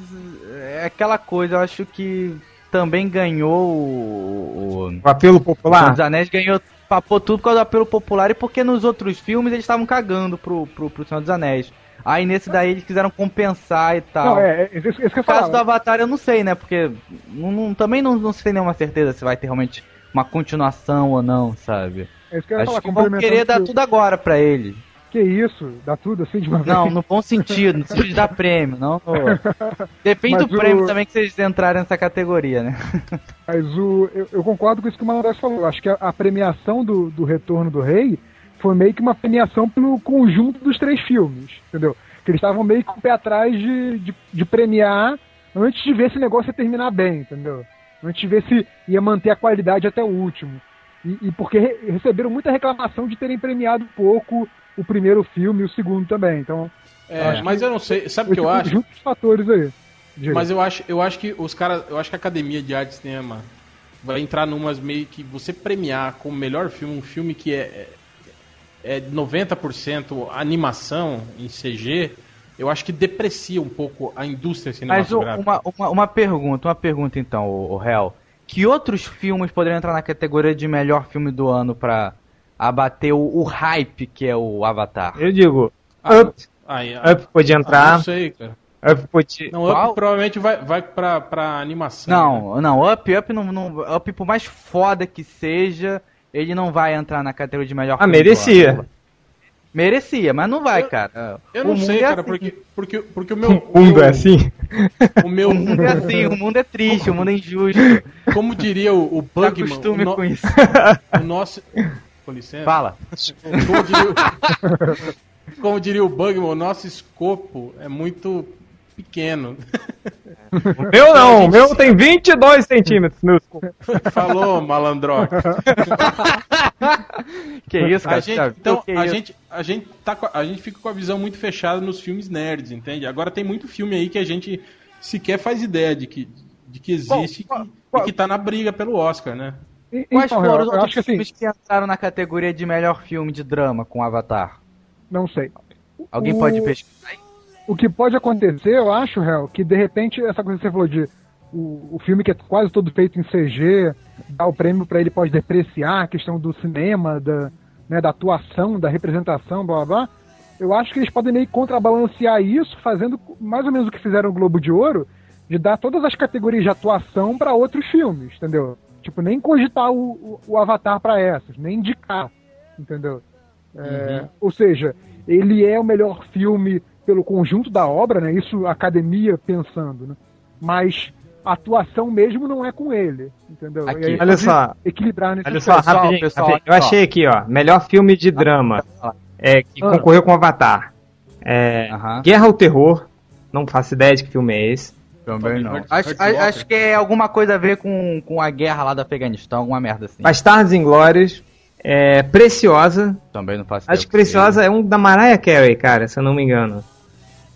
B: é aquela coisa, eu acho que também ganhou o. o
D: O apelo
B: Senhor
D: popular?
B: dos Anéis ganhou, papou tudo por causa do apelo popular e porque nos outros filmes eles estavam cagando pro, pro, pro Senhor dos Anéis. Aí nesse daí eles quiseram compensar e tal.
C: Não, é, é esse, esse que eu
B: No caso do Avatar eu não sei, né? Porque não, não- também não, não se tem nenhuma certeza se vai ter realmente uma continuação ou não, sabe?
C: É isso que eu ia
B: Acho
C: falar,
B: que vão querer dar tudo agora pra ele.
C: Que isso? Dá tudo assim de uma vez?
B: Não, no bom sentido, sentido de dar prêmio, não. Depende
C: Mas
B: do prêmio
C: o-
B: também que vocês entrarem nessa categoria, né?
C: Mas o, eu, eu concordo com isso que o Malandro falou. Acho que a, a premiação do, do Retorno do Rei foi meio que uma premiação pelo conjunto dos três filmes, entendeu? Que eles estavam meio que com o pé atrás de, de, de premiar antes de ver se o negócio ia terminar bem, entendeu? Antes de ver se ia manter a qualidade até o último. E, e porque re- receberam muita reclamação de terem premiado pouco o primeiro filme e o segundo também. Então,
A: É, mas eu não sei, sabe o que eu acho?
C: conjunto de fatores aí. Diga.
A: Mas eu acho, eu acho que os caras, eu acho que a Academia de Arte e Cinema vai entrar numas meio que você premiar como melhor filme um filme que é é 90% animação em CG, eu acho que deprecia um pouco a indústria
B: Mas
A: cinematográfica.
B: uma, uma, uma pergunta, uma pergunta então, o, Hel. Que outros filmes poderiam entrar na categoria de melhor filme do ano pra abater o, o hype que é o Avatar?
D: Eu digo,
A: Ah,
D: Up,
A: Aí, ah,
D: Up podia
A: ah,
D: entrar,
A: não sei, cara.
D: Up podia...
A: Não, Up
B: Qual?
A: provavelmente vai, vai pra, pra animação. né?
B: Não, não, Up, Up, não, não, Up, por mais foda que seja, ele não vai entrar na categoria de melhor
D: Ah, merecia.
B: Merecia, mas não vai,
A: Eu-
B: cara.
A: Eu
B: O
A: não sei,
B: é
A: cara,
B: assim.
A: porque, porque, porque o meu.
D: O mundo é assim?
A: O meu.
B: O mundo é assim, o mundo é triste, o mundo é injusto.
A: Como diria o, o Bugman,
B: acostume
A: o, no-
B: com isso.
A: o nosso. Com licença.
B: Fala.
A: Como diria, o- como diria o Bugman, o nosso escopo é muito pequeno.
D: O meu não, o meu tem 22 centímetros, meu.
A: Falou, malandroca.
B: Que isso,
A: A
B: cara?
A: gente,
B: Já viu
A: então,
B: que
A: a
B: isso?
A: gente, a, gente tá, a a gente fica com a visão muito fechada nos filmes nerds, entende? Agora tem muito filme aí que a gente sequer faz ideia de que, de que existe
B: Qual-
A: e
B: qual-
A: e que tá na briga pelo Oscar, né?
B: Quais
C: então,
B: foram os outros
C: acho que assim,
B: filmes que entraram na categoria de melhor filme de drama com Avatar?
C: não sei.
B: Alguém
C: O-
B: pode pesquisar aí?
C: O que pode acontecer, eu acho, Hel, que de repente essa coisa que você falou de o, o filme que é quase todo feito em CG, dar o prêmio pra ele pode depreciar a questão do cinema, da, né, da atuação, da representação, blá blá blá. Eu acho que eles podem meio contrabalancear isso, fazendo mais ou menos o que fizeram o Globo de Ouro, de dar todas as categorias de atuação pra outros filmes, entendeu? Tipo, nem cogitar o, o, o Avatar pra essas, nem indicar, entendeu? É, Ou seja, ele é o melhor filme pelo conjunto da obra, né? Isso a academia pensando, né? Mas a atuação mesmo não é com ele, entendeu?
B: Aqui.
C: E aí
D: Olha
C: pode
D: só.
C: equilibrar nesse
D: Olha só,
C: aspecto.
D: rapidinho,
B: pessoal,
D: rapidinho. Eu
B: olha só.
D: achei aqui, ó. Melhor filme de drama. É, que
C: Ah.
D: concorreu com Avatar. É,
B: Aham.
D: Guerra ao Terror. Não faço ideia de que filme é esse.
B: Também não. Acho, acho que é alguma coisa a ver com, com a guerra lá do Afeganistão, alguma merda assim.
D: Bastardos Inglórios. É, Preciosa.
B: Também não faço ideia
D: Acho que. Preciosa é um da Mariah Carey, cara, se eu não me engano.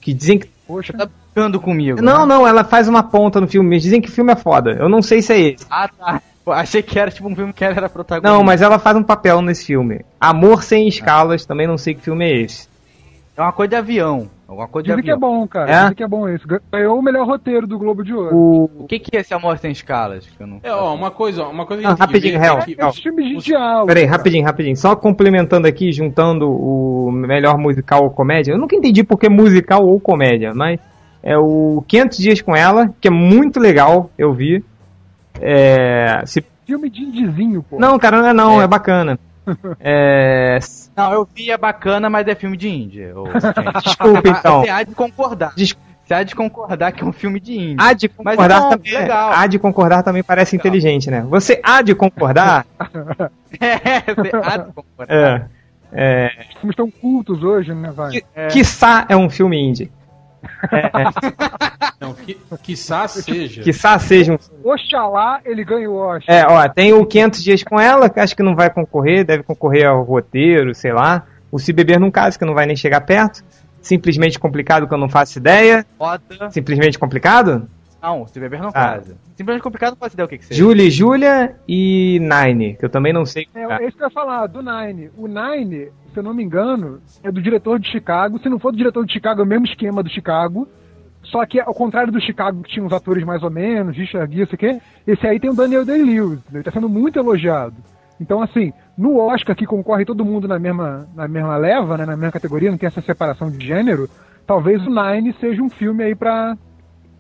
D: Que dizem que.
C: Poxa,
B: Tá ficando comigo.
D: Não,
B: né?
D: não, ela faz uma ponta no filme. Dizem que o filme é foda. Eu não sei se é esse.
B: Ah, tá. Achei que era tipo um filme que ela era protagonista.
D: Não, mas ela faz um papel nesse filme. Amor Sem Escalas, também não sei que filme é esse.
B: É uma coisa de avião. Alguma coisa de
C: dizem que é bom, cara.
D: É?
C: Dizem que é bom esse. Ganhou o melhor roteiro do Globo de Ouro.
D: O...
B: O que, que é esse amor sem escalas? Que eu não...
A: É, ó, uma coisa, uma coisa que a gente tem que
D: rapidinho,
A: ver
D: Hel.
A: é que-
C: Esses filmes de diálogo.
D: Peraí, rapidinho, rapidinho. Só complementando aqui, juntando o melhor musical ou comédia. Eu nunca entendi por que musical ou comédia, mas é o 500 Dias com Ela, que é muito legal, eu vi. É, se...
C: Filme de indizinho, pô.
D: Não, cara, não é não, é,
B: É.
D: bacana. É,
B: Não, eu vi, é bacana, mas é filme de Índia.
D: Desculpa, então.
B: Você há de concordar.
D: Des-
B: Você há de concordar que é um filme de Índia.
D: Há de concordar
B: é bom,
D: também.
B: legal.
D: Há de concordar também parece
B: Legal.
D: inteligente, né? Você há de concordar.
B: É, você há de concordar.
D: é, é,
C: Os filmes estão cultos hoje, né, vai?
D: que, quiçá é um filme indie.
A: Não, que, quiçá seja.
D: Quiçá seja um
C: Oxalá ele ganhe o Oscar.
D: É, ó, tem o 500 Dias com Ela, que acho que não vai concorrer, deve concorrer ao roteiro, sei lá. O Se Beber Num Caso, que não vai nem chegar perto. Simplesmente Complicado, que eu não faço ideia.
B: Foda.
D: Simplesmente Complicado?
B: Não, se beber não
D: Ah.
B: casa. Simplesmente complicado, faço ideia o que que seja.
D: Julie e Júlia e Nine, que eu também não sei.
C: É, é isso que eu ia falar, do Nine. O Nine, se eu não me engano, é do diretor de Chicago. Se não for do diretor de Chicago, é o mesmo esquema do Chicago. Só que, ao contrário do Chicago, que tinha uns atores mais ou menos, Richard Gere, sei o quê, esse aí tem o Daniel Day-Lewis. né? Ele tá sendo muito elogiado. Então, assim, no Oscar, que concorre todo mundo na mesma, na mesma leva, né, na mesma categoria, não tem essa separação de gênero, talvez o Nine seja um filme aí pra,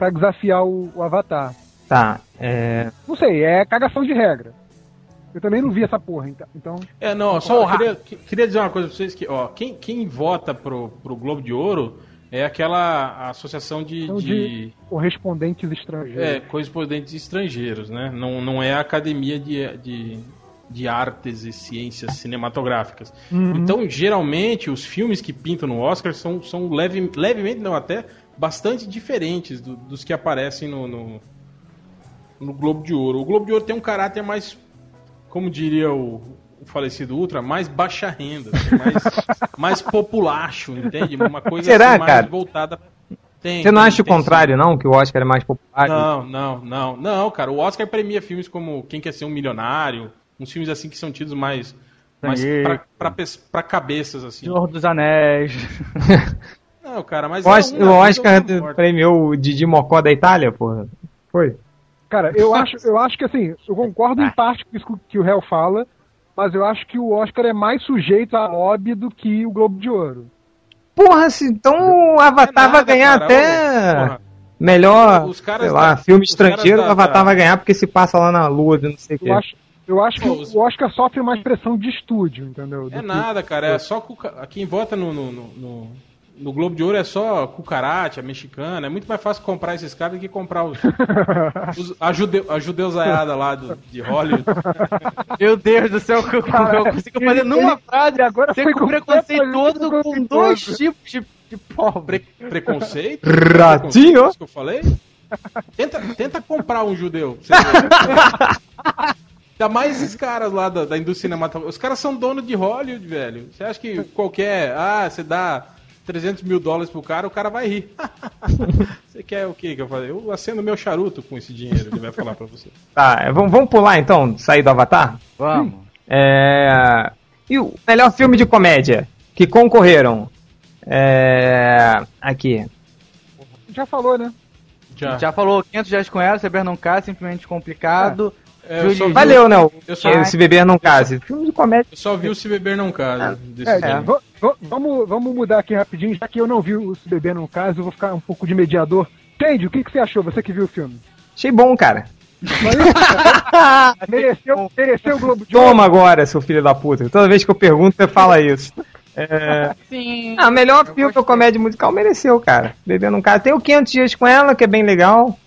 C: pra desafiar o, o Avatar.
D: Tá, é.
C: Não sei, é cagação de regra. Eu também não vi essa porra, então. então
A: É, não, só
B: Porra.
A: queria, que- queria dizer uma coisa pra vocês que, ó, quem, quem vota pro, pro Globo de Ouro é aquela associação de,
C: Então,
A: de,
C: de- correspondentes estrangeiros.
A: é, correspondentes estrangeiros, né? Não, não é a academia de, de, de artes e ciências cinematográficas.
C: Uhum.
A: Então, geralmente, os filmes que pintam no Oscar são, são leve, levemente, não, até bastante diferentes do- dos que aparecem no, no, no Globo de Ouro. O Globo de Ouro tem um caráter mais, como diria o, o falecido Ultra, mais baixa renda, assim, mais, mais populacho, entende? Uma coisa
D: Será,
A: assim, mais
D: cara?
A: voltada. Tem,
D: Você não
A: tem-
D: acha o
A: tem sim.
D: contrário, não? Que o Oscar é mais popular?
A: Não, não, não, não, cara. O Oscar premia filmes como Quem Quer Ser um Milionário, uns filmes assim que são tidos mais,
B: Sangue.
A: pra, pra, pra cabeças, assim.
B: Senhor dos Anéis.
A: Não, cara, mas.
D: O,
A: é
D: Os-
A: um
D: o Oscar premiou o Didi Mocó da Itália, porra. Foi.
C: Cara, eu acho, eu acho que assim, eu concordo
A: Ah.
C: em parte com isso que o réu fala, mas eu acho que o Oscar é mais sujeito a lobby do que o Globo de Ouro.
D: Porra, se, então o Avatar
A: É
D: vai
A: nada,
D: ganhar
A: cara.
D: até
A: porra,
D: melhor,
A: Os caras
D: sei lá,
A: da-
D: filme estrangeiro,
A: da-
D: o Avatar
A: da-
D: vai ganhar porque se passa lá na lua de não sei o
C: Eu
D: quê.
C: acho, eu acho que o Oscar sofre mais pressão de estúdio, entendeu? Do
A: É
C: que-
A: nada, cara. É só cuca... quem vota no, no, no, no- Globo de Ouro é só cucarate, a mexicana. É muito mais fácil comprar esses caras do que comprar os, os- a, jude... a judeuzaiada lá do, de Hollywood.
B: Meu Deus do céu, eu, eu consigo fazer numa frase.
C: agora
B: Você com preconceituoso
C: completamente
B: com dois tipos de, de pobre.
A: Pre- preconceito?
D: Ratinho?
A: Preconceito, isso que eu falei? Tenta, tenta comprar um judeu. Ainda mais esses caras lá da, da indústria cinematográfica. Os caras são donos de Hollywood, velho. Você acha que qualquer. Ah, você dá 300 mil dólares pro cara, o cara vai rir. você quer o quê que eu falei? Eu acendo meu charuto com esse dinheiro, ele vai falar pra você.
D: Tá, é, vamos, vamos pular então, sair do Avatar?
B: Vamos.
D: É... E o melhor filme de comédia que concorreram? É... Aqui.
C: Já falou, né?
A: Já.
B: Já falou 500 dias com ela, Saber não cai, simplesmente complicado.
A: É, eu, só
D: Valeu, né? o-
A: Eu só-
D: Se beber não case. Filme de comédia.
A: eu só vi o Se Beber Não Casa. desse
C: É, va- vamos, vamos mudar aqui rapidinho, já que eu não vi o Se Beber no caso, eu vou ficar um pouco de mediador. Candy, o que, que você achou? Você que viu o filme?
D: Achei bom, cara.
C: Mereceu, mereceu o Globo de Ouro?
D: Toma agora, seu filho da puta. Toda vez que eu pergunto, você fala isso. É...
B: Sim.
D: Ah, melhor filme de comédia musical mereceu, cara. Beber não casa. Tem o 500 dias com ela, que é bem legal.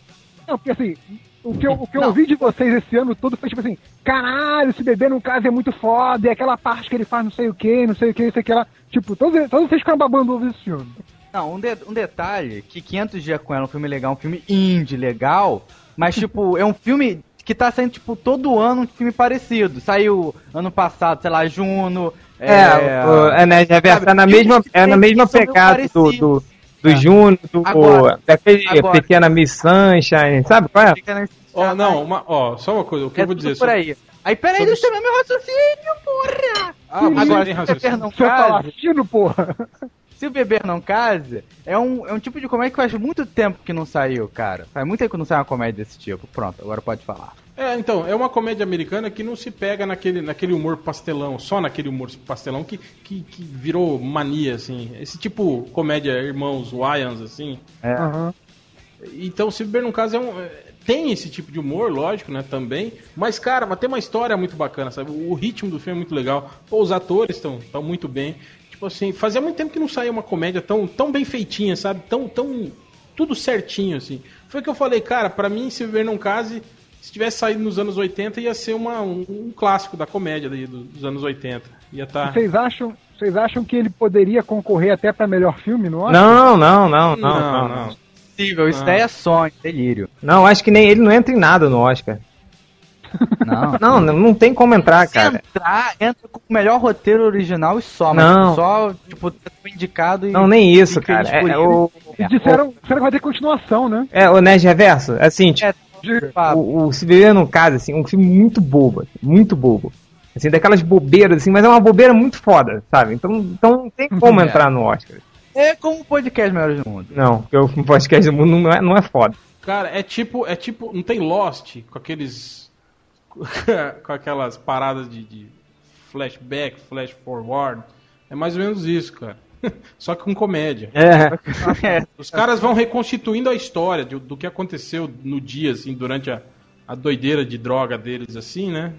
C: Não, porque assim, o que eu, o que eu ouvi de vocês esse ano todo foi tipo assim, caralho, se beber num caso é muito foda, e aquela parte que ele faz não sei o que, não sei o que, não sei o que lá. Tipo, todos, todos vocês ficaram babando ovo desse filme.
B: Não, um, de- um detalhe, que 500 dias com ela é um filme legal, um filme indie legal, mas tipo, é um filme que tá saindo, tipo, todo ano um filme parecido. Saiu ano passado, sei lá, Juno.
D: É, o, é, né, é,
B: sabe,
D: é na mesma, é na mesma pegada do, do, do
B: É.
D: Juno, do,
B: Agora,
D: daquele
B: agora.
D: Pequena Miss Sunshine, sabe qual é?
A: Ó, não, uma, ó, só uma coisa, o que
B: é
A: eu vou
B: tudo
A: dizer
B: por
A: sobre-
B: aí. Aí, peraí,
A: sobre-
B: deixa eu meu raciocínio, porra!
A: Ah,
B: Agora,
A: tem
B: se o
A: raciocínio.
B: não
C: Você fala
B: case,
C: fino, porra.
B: se o beber não case, é um, é um tipo de comédia que faz muito tempo que não saiu, cara. Faz muito tempo que não sai uma comédia desse tipo. Pronto, agora pode falar.
A: É, então, é uma comédia americana que não se pega naquele, naquele humor pastelão, só naquele humor pastelão que, que, que virou mania, assim. Esse tipo comédia Irmãos Wyans, assim.
C: Aham.
A: Então, se beber num caso é um. Tem esse tipo de humor, lógico, né? Também. Mas, cara, mas tem uma história muito bacana, sabe? O ritmo do filme é muito legal. Pô, os atores estão tão muito bem. Tipo assim, fazia muito tempo que não saía uma comédia tão, tão bem feitinha, sabe? Tão, tão. Tudo certinho, assim. Foi o que eu falei, cara, pra mim, se beber num case, se tivesse saído nos anos 80, ia ser uma, um, um clássico da comédia daí, do- dos anos 80. Ia tá.
C: Vocês acham, vocês acham que ele poderia concorrer até pra melhor filme, não?
D: Não, não, não, não,
A: não,
D: não.
A: não.
B: Possível, isso
A: Ah.
B: daí é sonho, delírio.
D: Não, acho que nem ele não entra em nada no Oscar.
B: Não.
D: Não, não, tem como entrar,
B: Se
D: cara.
B: entrar, entra com o melhor roteiro original e só, mas
D: Não.
B: só, tipo, foi indicado e.
D: Não, nem isso,
B: e
D: cara. É, o,
C: E disseram, disseram que vai ter continuação, né?
D: é o Nerd Reverso, assim, tipo,
B: É,
D: o, o Se Beber no Caso, assim, um filme muito bobo, assim, muito bobo. Assim, daquelas bobeiras, assim, mas é uma bobeira muito foda, sabe? Então, então não tem como
B: É.
D: entrar no Oscar.
B: É como o podcast Melhores do Mundo.
D: Não, porque o podcast do mundo não é, não é foda.
A: Cara, é tipo, é tipo, não tem Lost com aqueles com aquelas paradas de, de flashback, flash forward. É mais ou menos isso, cara. Só que com comédia.
D: É,
A: Os caras vão reconstituindo a história de- do que aconteceu no dia, assim, durante a, a doideira de droga deles, assim, né?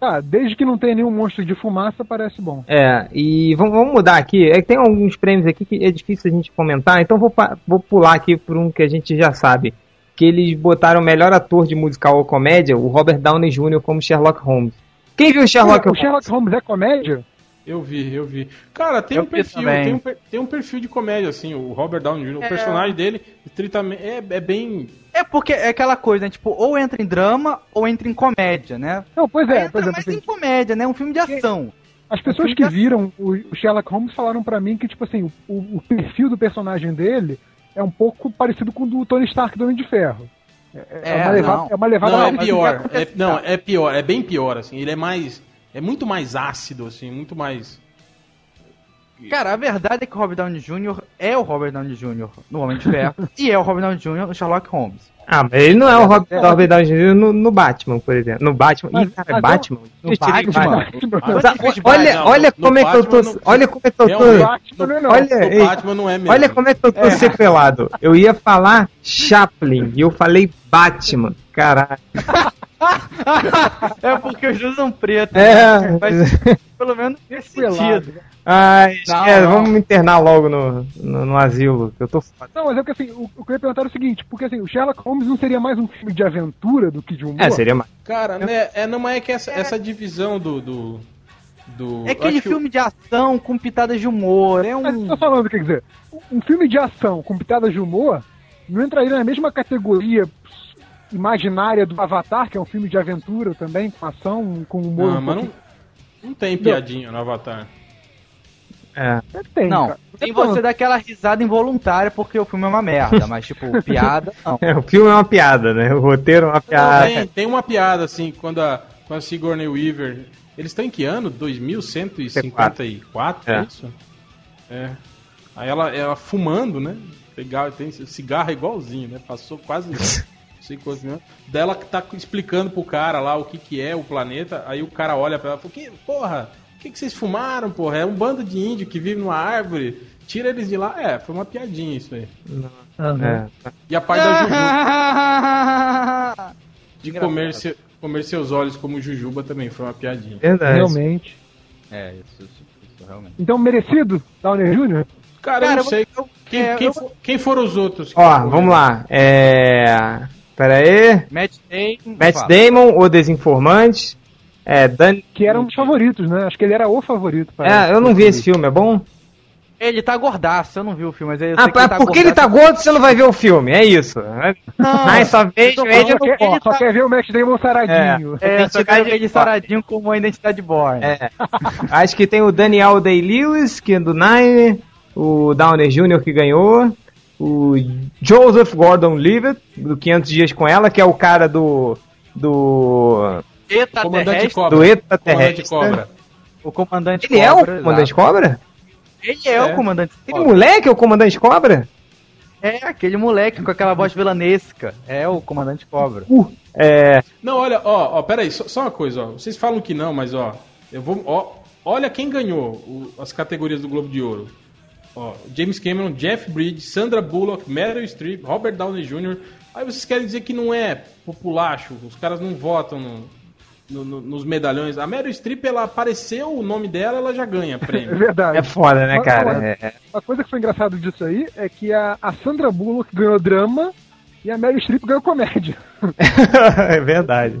C: Tá, desde que não tenha nenhum monstro de fumaça, parece bom.
D: É, e vamos, vamos mudar aqui. É que tem alguns prêmios aqui que é difícil a gente comentar, então vou, vou pular aqui por um que a gente já sabe. Que eles botaram o melhor ator de musical ou comédia, o Robert Downey Jr. como Sherlock Holmes. Quem viu Sherlock
C: o
D: Holmes?
C: Sherlock Holmes é comédia?
A: Eu vi, eu vi. Cara, tem
B: Eu
A: um perfil, tem um, tem um perfil de comédia, assim, o Robert Downey Jr., o personagem dele, estritamente, é, é bem...
B: É porque é aquela coisa, né? Tipo, ou entra em drama ou entra em comédia, né?
C: Não, pois
B: Aí
C: é,
B: entra
C: por
B: mais
C: assim,
B: em comédia, né? Um filme de ação.
C: as pessoas que viram o Sherlock Holmes falaram pra mim que, tipo assim, o, o perfil do personagem dele é um pouco parecido com o do Tony Stark do Homem de Ferro. É, é
B: É,
C: uma, levada,
B: não.
C: é uma levada
A: Não, é
C: mais-
A: pior, é, não, é pior, é bem pior, assim, ele é mais, é muito mais ácido, assim, muito mais...
B: Cara, a verdade é que o Robert Downey Jr. é o Robert Downey Jr. no Homem de Ferro e é o Robert Downey Jr. no Sherlock Holmes.
D: Ah, mas ele não é o Robert, Robert Downey Jr. No, no Batman, por exemplo. No Batman. Ih,
C: Mas-
D: cara,
C: mas
D: Batman.
B: No Batman.
C: Batman.
D: Olha,
A: Não,
D: olha
A: no-
D: como
A: no
D: é que eu tô.
A: Não-
D: Olha como é que eu tô.
A: Realmente,
C: Batman não é não.
D: Olha, ei,
A: Batman não é mesmo.
D: olha como é que eu tô sequelado. Eu ia falar Chaplin e eu falei Batman. Caralho.
B: É porque os dois são pretos.
D: É.
B: Mas pelo menos nesse sentido.
D: Ai,
B: Não,
D: esquece,
B: não.
D: vamos me internar logo no, no, no asilo. que Eu tô foda.
C: Não, mas é que assim, o, o que eu ia perguntar era o seguinte, porque assim, o Sherlock Holmes não seria mais um filme de aventura do que de humor?
D: É, seria mais.
A: Cara, né, é, não é que essa, essa divisão do... do, do
B: É aquele
A: acho
B: filme de ação com pitadas de humor. É
C: Mas
B: um.
C: tô falando, quer dizer, um filme de ação com pitadas de humor não entraria na mesma categoria imaginária do Avatar, que é um filme de aventura também, com ação, com humor.
A: Não,
C: um
A: mas não, não tem piadinha no Avatar.
D: É.
C: Tem,
B: Não,
C: cara.
B: tem você dar aquela risada involuntária porque o filme é uma merda, mas tipo, piada, não.
D: É, o filme é uma piada, né? O roteiro é uma
A: Não,
D: piada.
A: tem, tem uma piada, assim, quando a, quando a Sigourney Weaver... Eles estão em que ano? 2154, é
D: É.
A: isso? É. Aí ela, ela fumando, né? Legal, tem cigarro igualzinho, né? Passou quase... Não sei quantos minutos. Daí ela tá explicando pro cara lá o que que é o planeta, aí o cara olha pra ela e fala, que, porra, o que que vocês fumaram, porra? É um bando de índio que vive numa árvore, tira eles de lá. É, foi uma piadinha isso aí.
D: É.
A: E a parte da Juju, de comer, se- comer seus olhos como Jujuba também foi uma piadinha.
D: Verdade.
C: Realmente.
B: É, isso, isso, isso realmente.
C: Então, merecido, Downey Jr.?
A: Cara, eu não sei.
B: eu-
A: Quem,
B: é,
A: quem,
B: eu-
A: fo- quem foram os outros? que
D: Ó, vamos lá. É. Pera aí.
B: Matt Damon.
D: Matt. Damon, O Desinformante. É, Dan...
C: Que era um dos favoritos, né? Acho que ele era o favorito. parece.
D: é, eu não vi esse filme, é bom?
B: Ele tá gordaço, eu não vi o filme, mas eu
D: Ah,
B: sei que
D: pra- porque ele tá
B: gordaço.
D: gordo, você não vai ver o filme, é isso.
B: Não,
D: só vejo
C: Só,
D: ele no
C: quer,
B: ele
C: só
B: tá-
C: quer ver o Matt Damon saradinho.
B: É, só quero ver ele
D: Identidade-
B: saradinho como a identidade born.
D: É. Acho que tem o Daniel Day-Lewis, que é do Nine, o Downey Jr. que ganhou, o Joseph Gordon-Levitt, do 500 Dias com Ela, que é o cara do... do...
B: Eta
A: Comandante
B: terrestre,
A: Cobra.
D: do
A: Comandante
D: extraterrestre.
A: Cobra.
B: o comandante
D: Ele é o
B: Cobra,
D: Comandante
B: exato.
D: Cobra?
B: Ele é,
A: É.
B: o comandante
D: Aquele
B: Cobra.
D: moleque é o Comandante Cobra?
B: É, aquele moleque com aquela voz vilanesca. É o comandante Cobra.
D: É...
A: Não, olha, ó, ó, peraí, só, só uma coisa, ó. Vocês falam que não, mas ó, eu vou. Ó, olha quem ganhou o- as categorias do Globo de Ouro. Ó, James Cameron, Jeff Bridges, Sandra Bullock, Meryl Streep, Robert Downey Jr. Aí vocês querem dizer que não é populacho, os caras não votam no- no- no- nos medalhões. A Meryl Streep, ela apareceu, o nome dela, ela já ganha
C: É
A: prêmio.
C: verdade.
D: É foda, né,
C: Mas,
D: cara?
C: olha,
D: É-
C: Uma coisa que foi engraçado disso aí é que a, a Sandra Bullock ganhou drama e a Meryl Streep ganhou comédia.
D: é verdade.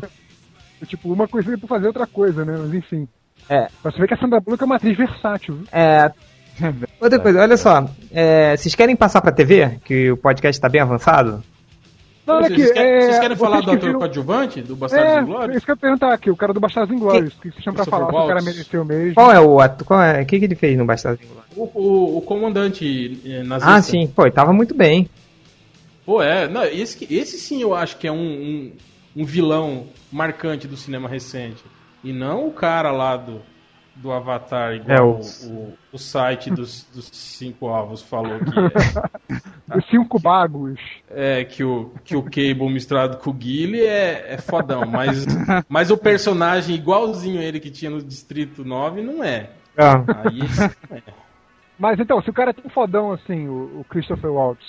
C: tipo, uma coisa pra fazer outra coisa, né? Mas enfim.
D: É.
C: Pra você ver que a Sandra Bullock é uma atriz versátil. viu?
D: É. Outra coisa, olha só. é, vocês querem passar pra TV? Que o podcast tá bem avançado?
C: Não, olha
A: vocês,
C: aqui,
A: querem,
C: é,
A: vocês querem falar
C: vocês
A: do ator
C: viram-
A: coadjuvante, do Bastardos
C: É,
A: Inglórios?
C: isso que eu ia perguntar aqui, o cara do Bastardos Inglórios. O que vocês tinham pra falar? Se o cara
A: Waltz.
C: mereceu mesmo.
D: Qual é o ato? Qual é? O que, que ele fez no Bastardos Inglórios?
A: O, o- o comandante eh, nazista.
D: Ah, sim. Pô, ele tava muito bem.
A: Pô, é. Não, esse, esse sim eu acho que é um, um, um vilão marcante do cinema recente. E não o cara lá do, do Avatar, igual
D: É,
A: o,
D: o-
A: o, site dos, dos cinco avos falou que
C: Os cinco bagos.
A: é, é que, o, que o Cable misturado com o Guile é, é fodão. Mas, mas o personagem igualzinho ele que tinha no Distrito 9 não é.
D: Ah,
A: Aí não é.
C: Mas então, se o cara é tão fodão assim, o, o Christopher Waltz,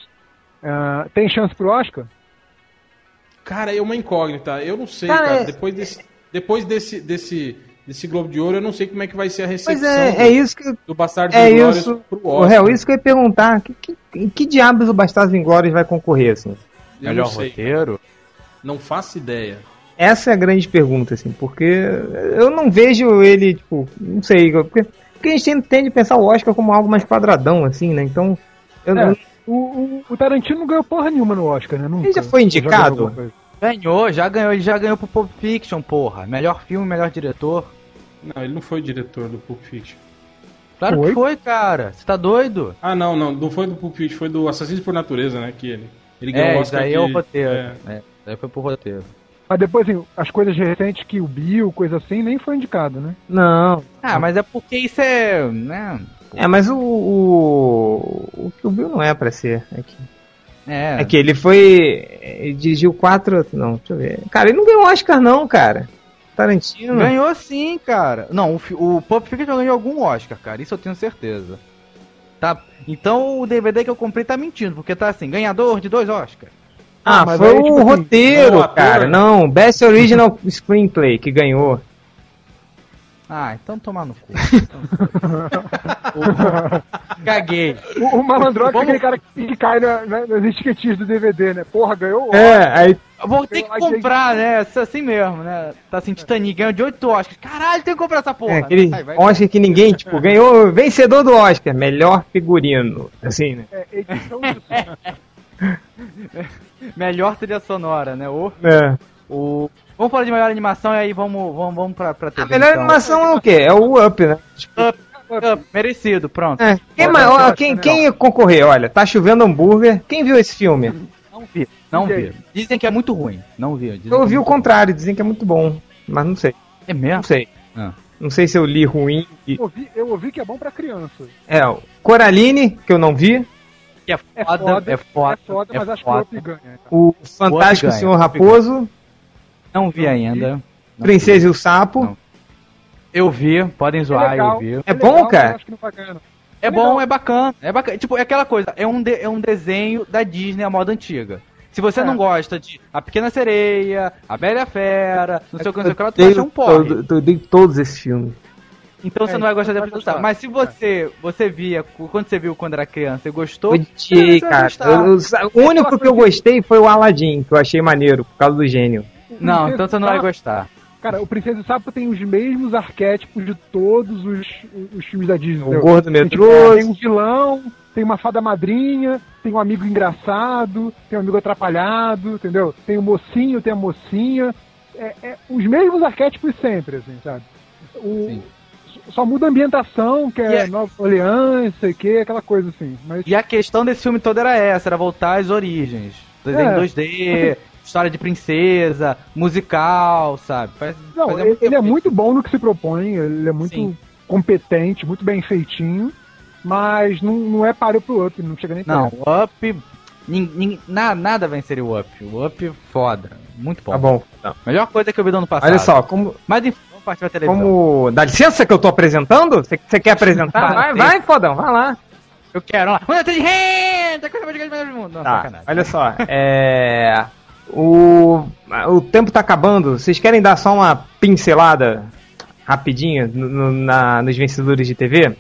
C: ah, tem chance pro Oscar?
A: Cara, é uma incógnita. Eu não sei,
D: Cara,
A: cara.
D: é-
A: Depois desse. depois desse, desse, desse Globo de Ouro, eu não sei como é que vai ser a recepção
D: Pois é, é isso que.
A: do Bastardos
D: É
A: Inglórios
D: isso.
A: pro
D: O
A: Oscar.
D: réu, isso que eu ia perguntar. Que, que, em que diabos o Bastardos Inglórios vai concorrer, assim?
A: Eu
B: Melhor
A: não sei,
B: roteiro.
A: não faço ideia.
D: Essa é a grande pergunta, assim, porque eu não vejo ele, tipo, não sei, porque, porque a gente tende a pensar o Oscar como algo mais quadradão, assim, né? Então, eu,
C: É,
D: eu-
C: o, o, o Tarantino não ganhou porra nenhuma no Oscar, né? Nunca.
D: Ele já foi indicado?
C: coisa.
B: Ganhou, já ganhou, ele já ganhou pro Pulp Fiction, porra. Melhor filme, melhor diretor.
A: Não, ele não foi o diretor do Pulp Fiction.
B: Claro
C: Foi?
B: que foi, cara. Você tá doido?
A: Ah, não, não, não foi do Pulp Fiction, foi do Assassinos por Natureza, né? Que ele, ele ganhou
B: É,
A: o Oscar
B: aí
A: de-
B: é o roteiro.
A: é.
B: É, isso aí foi pro roteiro.
C: Mas depois, assim, as coisas recentes que o Bill, coisa assim, nem foi indicado, né?
D: não.
B: Ah, mas é porque isso é. né?
D: É, mas o, o, o que o Bill não é pra ser aqui.
B: É.
D: É que ele foi. Ele dirigiu quatro. Não, deixa eu ver. Cara, ele não ganhou Oscar, não, cara. Tarantino.
B: Ganhou sim, cara. Não, o, o Pulp Fiction ganhou algum Oscar, cara. Isso eu tenho certeza. Tá? Então o DVD que eu comprei tá mentindo, porque tá assim, ganhador de dois Oscars.
D: Ah,
C: Ah, mas
D: foi
C: aí,
D: o
C: tipo assim,
D: roteiro,
A: não, o
D: cara. Não, Best Original Screenplay que ganhou.
B: Ah, então tomar no cu. Caguei.
C: O, o Malandrox é
B: Vamos-
C: aquele cara que, que cai na- na- nas etiquetinhas do DVD, né? Porra, ganhou o Oscar.
D: É, aí.
B: Vou ter que comprar, né? Isso Assim mesmo, né? Tá assim, Titanic ganhou de 8 Oscars. Caralho, tem que comprar essa porra.
D: É, aquele
B: vai-
D: Oscar que ninguém, tipo, ganhou vencedor do Oscar, melhor figurino. Assim, né?
C: É, edição de som.
B: Melhor trilha sonora, né? O,
D: É.
B: o... Vamos falar de melhor animação e aí vamos, vamos, vamos pra, pra
D: A
B: TV.
D: melhor
B: então.
D: animação é o quê? É o Up, né?
B: Up, merecido, pronto.
D: É. Quem,
C: Ó,
D: mais- ó,
C: certo,
D: quem, quem concorrer? Olha, tá chovendo hambúrguer. Quem viu esse filme?
B: Não vi, não vi. Dizem que é muito ruim. Não vi. Dizem
D: Eu ouvi
B: é
D: o contrário, dizem que é muito bom. Mas não sei.
B: É mesmo?
D: Não sei.
B: Ah.
D: Não sei se eu li ruim. e-
C: Eu ouvi, eu ouvi que é bom pra criança.
D: É, o Coraline, que eu não vi.
B: Que é
C: É
B: foda,
C: foda,
B: é foda.
C: é foda, mas
B: é
C: acho
B: foda.
C: que o Up ganha.
D: O Fantástico
B: ganha,
D: Senhor
B: Up
D: Raposo.
B: Não vi ainda. Não
D: Princesa e o Sapo.
B: Não. Eu vi, podem
C: É
B: zoar,
C: legal,
B: eu vi.
D: É bom,
C: legal, mas
D: cara?
C: eu Acho que não vai ganhar, não.
B: É
C: Legal.
B: bom, é bacana. É bacana. Tipo, é aquela coisa, é um, de- é um desenho da Disney à moda antiga. Se você
C: É.
B: não gosta de A Pequena Sereia, A Bela e a Fera, não sei o que, não sei o que, lá, tu
D: Eu
B: vai um porre.
D: todo- eu dei todos esses filmes.
B: Então você
C: É,
B: não vai gostar da
C: gostar.
B: Mas se você, você via, quando você viu quando era criança e gostou,
D: Odiei,
B: você
D: cara. Eu- eu- o único que eu gostei foi o Aladdin, que eu achei maneiro, por causa do gênio.
B: Não, então você não vai
C: Sapo-
B: gostar.
C: Cara, o Princesa e o Sapo tem os mesmos arquétipos de todos os, os filmes da Disney.
D: O gordo
C: tipo,
D: medroso.
C: tem um vilão, tem uma fada madrinha, tem um amigo engraçado, tem um amigo atrapalhado, entendeu? Tem o mocinho, tem a mocinha. É, é os mesmos arquétipos sempre, assim, sabe? O,
B: Sim.
C: Só muda a ambientação, que é
B: é-
C: Nova Orleans, sei que, aquela coisa assim. Mas
B: E a questão desse filme todo era essa, era voltar às origens. Desenho
C: É.
B: 2D, história de princesa, musical, sabe? Faz-
C: Não, ele, ele é muito bom no que se propõe, ele é muito
B: Sim.
C: competente, muito bem feitinho, mas não, não é páreo pro up, não chega nem
B: Não,
C: perto.
B: o Up. nin- nin- na- nada venceria o Up. O Up, foda. Muito bom.
D: Tá bom.
B: Melhor coisa que eu vi do ano passado.
D: Olha só, como,
B: Mas enfim, vamos partir pra televisão.
D: como. Dá licença que eu tô apresentando? Você quer apresentar? Vai,
B: Sim.
D: vai, fodão, vai lá.
B: Eu quero, lá. Uma de renda, coisa mais grande do mundo. Não,
D: Tá,
B: sacanagem.
D: olha só. É. O, o tempo tá acabando. Vocês querem dar só uma pincelada rapidinha no- no- na, nos vencedores de TV?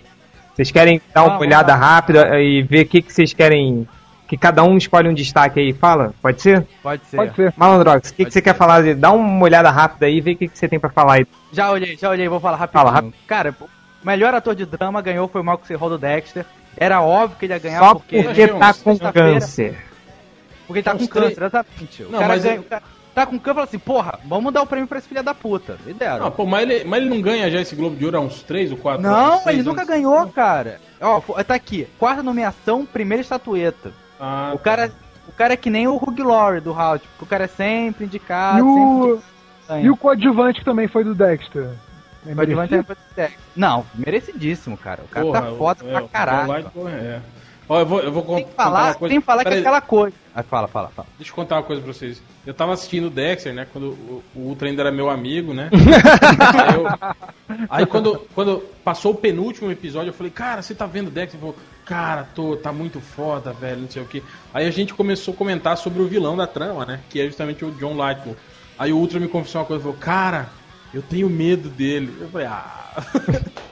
D: Vocês querem dar uma
B: Vamos
D: olhada
B: lá.
D: rápida e ver o que, que vocês querem. Que cada um escolhe um destaque aí e fala? Pode ser?
B: Pode ser.
C: Pode ser.
D: Malandrox, o que, que você
B: ser.
D: quer falar? Dá uma olhada rápida aí e vê o que, que você tem pra falar aí.
B: Já olhei, já olhei, vou falar rapidinho.
D: Fala rápido.
B: Cara, o melhor ator de drama ganhou foi o Malcolm C. Hall do Dexter. Era óbvio que ele ia ganhar
D: Só
B: porque,
D: porque tá com câncer.
B: Porque ele tá com câncer, exatamente. O
A: Não,
B: cara
A: mas
B: ganha-
A: eu-
B: o cara tá com câncer e fala assim, porra, vamos dar o prêmio pra esse filho da puta. E deram.
A: Ah, pô, mas ele, mas ele não ganha já esse Globo de Ouro há uns 3 ou 4
B: Não, ele nunca ganhou, cara. Ó, tá aqui. Quarta nomeação, primeira estatueta.
A: Ah,
B: O cara, o cara é que nem o Hugh Laurie do House. Tipo, o cara é sempre indicado,
C: E o,
B: sempre
C: e o coadjuvante que também foi do Dexter. É merecido?
B: levantar pra Dexter. Não, merecidíssimo, cara. O cara
A: porra,
B: tá foda
A: é,
B: pra
A: o
B: caralho.
A: É. Ó, eu vou, eu vou
B: Tem que
A: contar
B: falar,
A: uma coisa.
B: tem que falar que é aquela coisa. Ah, fala, fala, fala.
A: Deixa eu contar uma coisa pra vocês. Eu tava assistindo o Dexter, né? Quando o, o Ultra ainda era meu amigo, né? aí, eu- aí quando, quando passou o penúltimo episódio, eu falei, cara, você tá vendo o Dexter? Ele falou, cara, tô, tá muito foda, velho, não sei o que. Aí a gente começou a comentar sobre o vilão da trama, né? Que é justamente o John Lightfoot. Aí o Ultra me confessou uma coisa, falou, cara, Eu tenho medo dele. Eu falei, ah.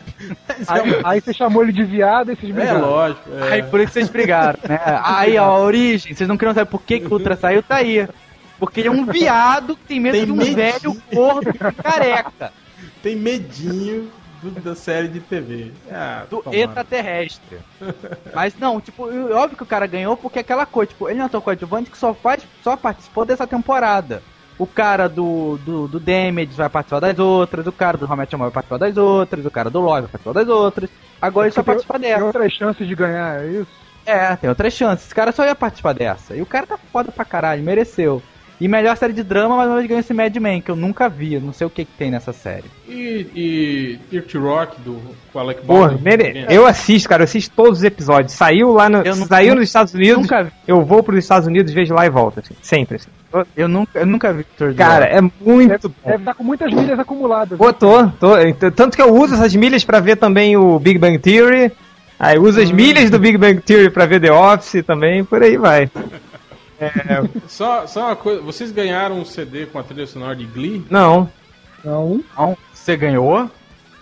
C: Aí, aí você chamou ele de viado e vocês
A: É
C: brigaram.
A: lógico. é.
B: Aí por isso vocês brigaram, né? Aí, ó, a origem, vocês não queriam saber por que, que o Ultra saiu, tá aí. Porque ele é um viado que tem medo
A: Tem
B: de um
A: medinho.
B: velho gordo careca.
A: Tem medinho do- da série de TV. Ah,
B: do extraterrestre. Mas não, tipo, é óbvio que o cara ganhou porque é aquela coisa, tipo, ele não é tão coadjuvante que só faz, só participou dessa temporada. O cara do, do, do Damage vai participar das outras, o cara do How I Met Your Mother vai participar das outras, o cara do Love vai participar das outras. Agora ele só
C: Tem-
B: participa
C: Tem
B: dessa.
C: outras chances de ganhar, é isso?
B: É, tem outras chances. Esse cara só ia participar dessa. E o cara tá foda pra caralho, mereceu. E melhor série de drama, mas vez ganhou esse Mad Men, que eu nunca vi, eu não sei o que, que tem nessa série.
A: E, e Dirty Rock do com Alec
D: Porra,
A: Baldwin.
D: mere- eu assisto, cara, eu assisto todos os episódios. Saiu lá no.
B: Não-
D: saiu nos Estados Unidos.
B: Nunca vi.
D: Eu vou pros Estados Unidos, vejo lá e volto, assim, sempre. Assim.
B: Eu nunca, eu nunca vi Victor
D: Cara, é muito bom.
C: Deve estar com muitas milhas acumuladas.
D: Pô, tô, tô. Ent- Tanto que eu uso essas milhas pra ver também o Big Bang Theory. Aí uso as milhas do Big Bang Theory pra ver The Office também, por aí vai.
A: Só, só uma coisa, vocês ganharam um CD com a trilha sonora de Glee?
D: Não.
C: Não.
B: Não, você ganhou?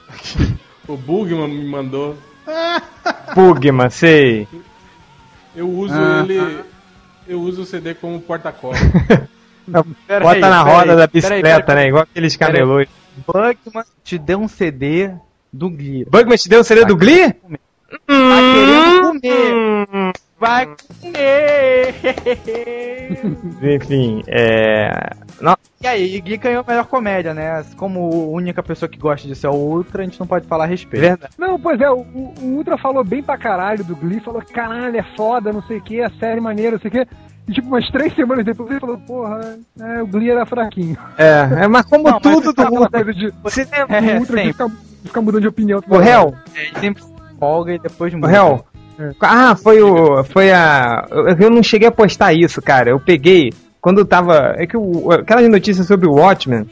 A: O Bugman me mandou.
D: Bugman, sei.
A: Eu uso
B: Ah.
A: ele. Eu uso o CD como porta-cola.
B: Pera
D: Bota
B: aí,
D: na
B: pera
D: roda
B: aí,
D: da
B: pera aí,
D: bicicleta,
B: pera aí.
D: né? Igual aqueles
B: Pera
D: camelôs.
B: Bugman te deu um CD do Glee.
D: Bugman te deu o CD do Glee?
B: Tá querendo comer.
D: Hum.
B: Vai comer.
D: Enfim, é. Não,
B: e aí, Glee ganhou a melhor comédia, né? Como única pessoa que gosta de ser o Ultra, a gente não pode falar a respeito.
D: verdade.
C: Não, pois é, o, o Ultra falou bem pra caralho do Glee, falou que caralho, é foda, não sei o que, a série maneira, não sei o que. E tipo, umas três semanas depois ele falou, porra, é, o Glee era fraquinho.
D: É, é, mas como
B: Não, mas
D: tudo
B: tá
D: do
C: coisa de
D: Você
C: do
B: É,
C: Ultra de
B: sempre.
C: ficar, de ficar mudando de opinião.
D: O réu,
B: Ele sempre folga e depois
D: o
B: muda.
D: réu. Ah, foi o. Foi a. Eu não cheguei a postar isso, cara. Eu peguei. Quando eu tava. É que o, aquelas notícias sobre o Watchmen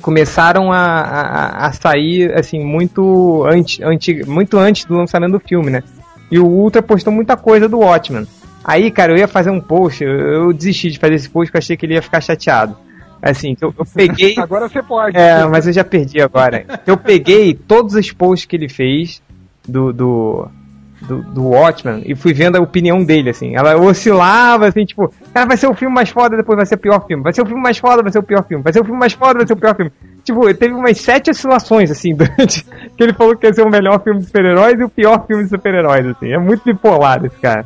D: começaram a, a, a sair, assim, muito antes, anti, muito antes do lançamento do filme, né? E o Ultra postou muita coisa do Watchmen. Aí, cara, eu ia fazer um post, eu, eu desisti de fazer esse post porque eu achei que ele ia ficar chateado. Assim, eu, eu peguei.
C: Agora você pode.
D: É, mas eu já perdi agora. Eu peguei todos os posts que ele fez do, do, do, do Watchmen e fui vendo a opinião dele, assim. Ela oscilava, assim, tipo, cara, vai ser o filme mais foda, depois vai ser o pior filme. Vai ser o filme mais foda, vai ser o pior filme. Vai ser o filme mais foda, vai ser o pior filme. Tipo, teve umas sete oscilações, assim, durante que ele falou que ia ser o melhor filme de super-heróis e o pior filme de super-heróis, assim. É muito bipolar esse cara.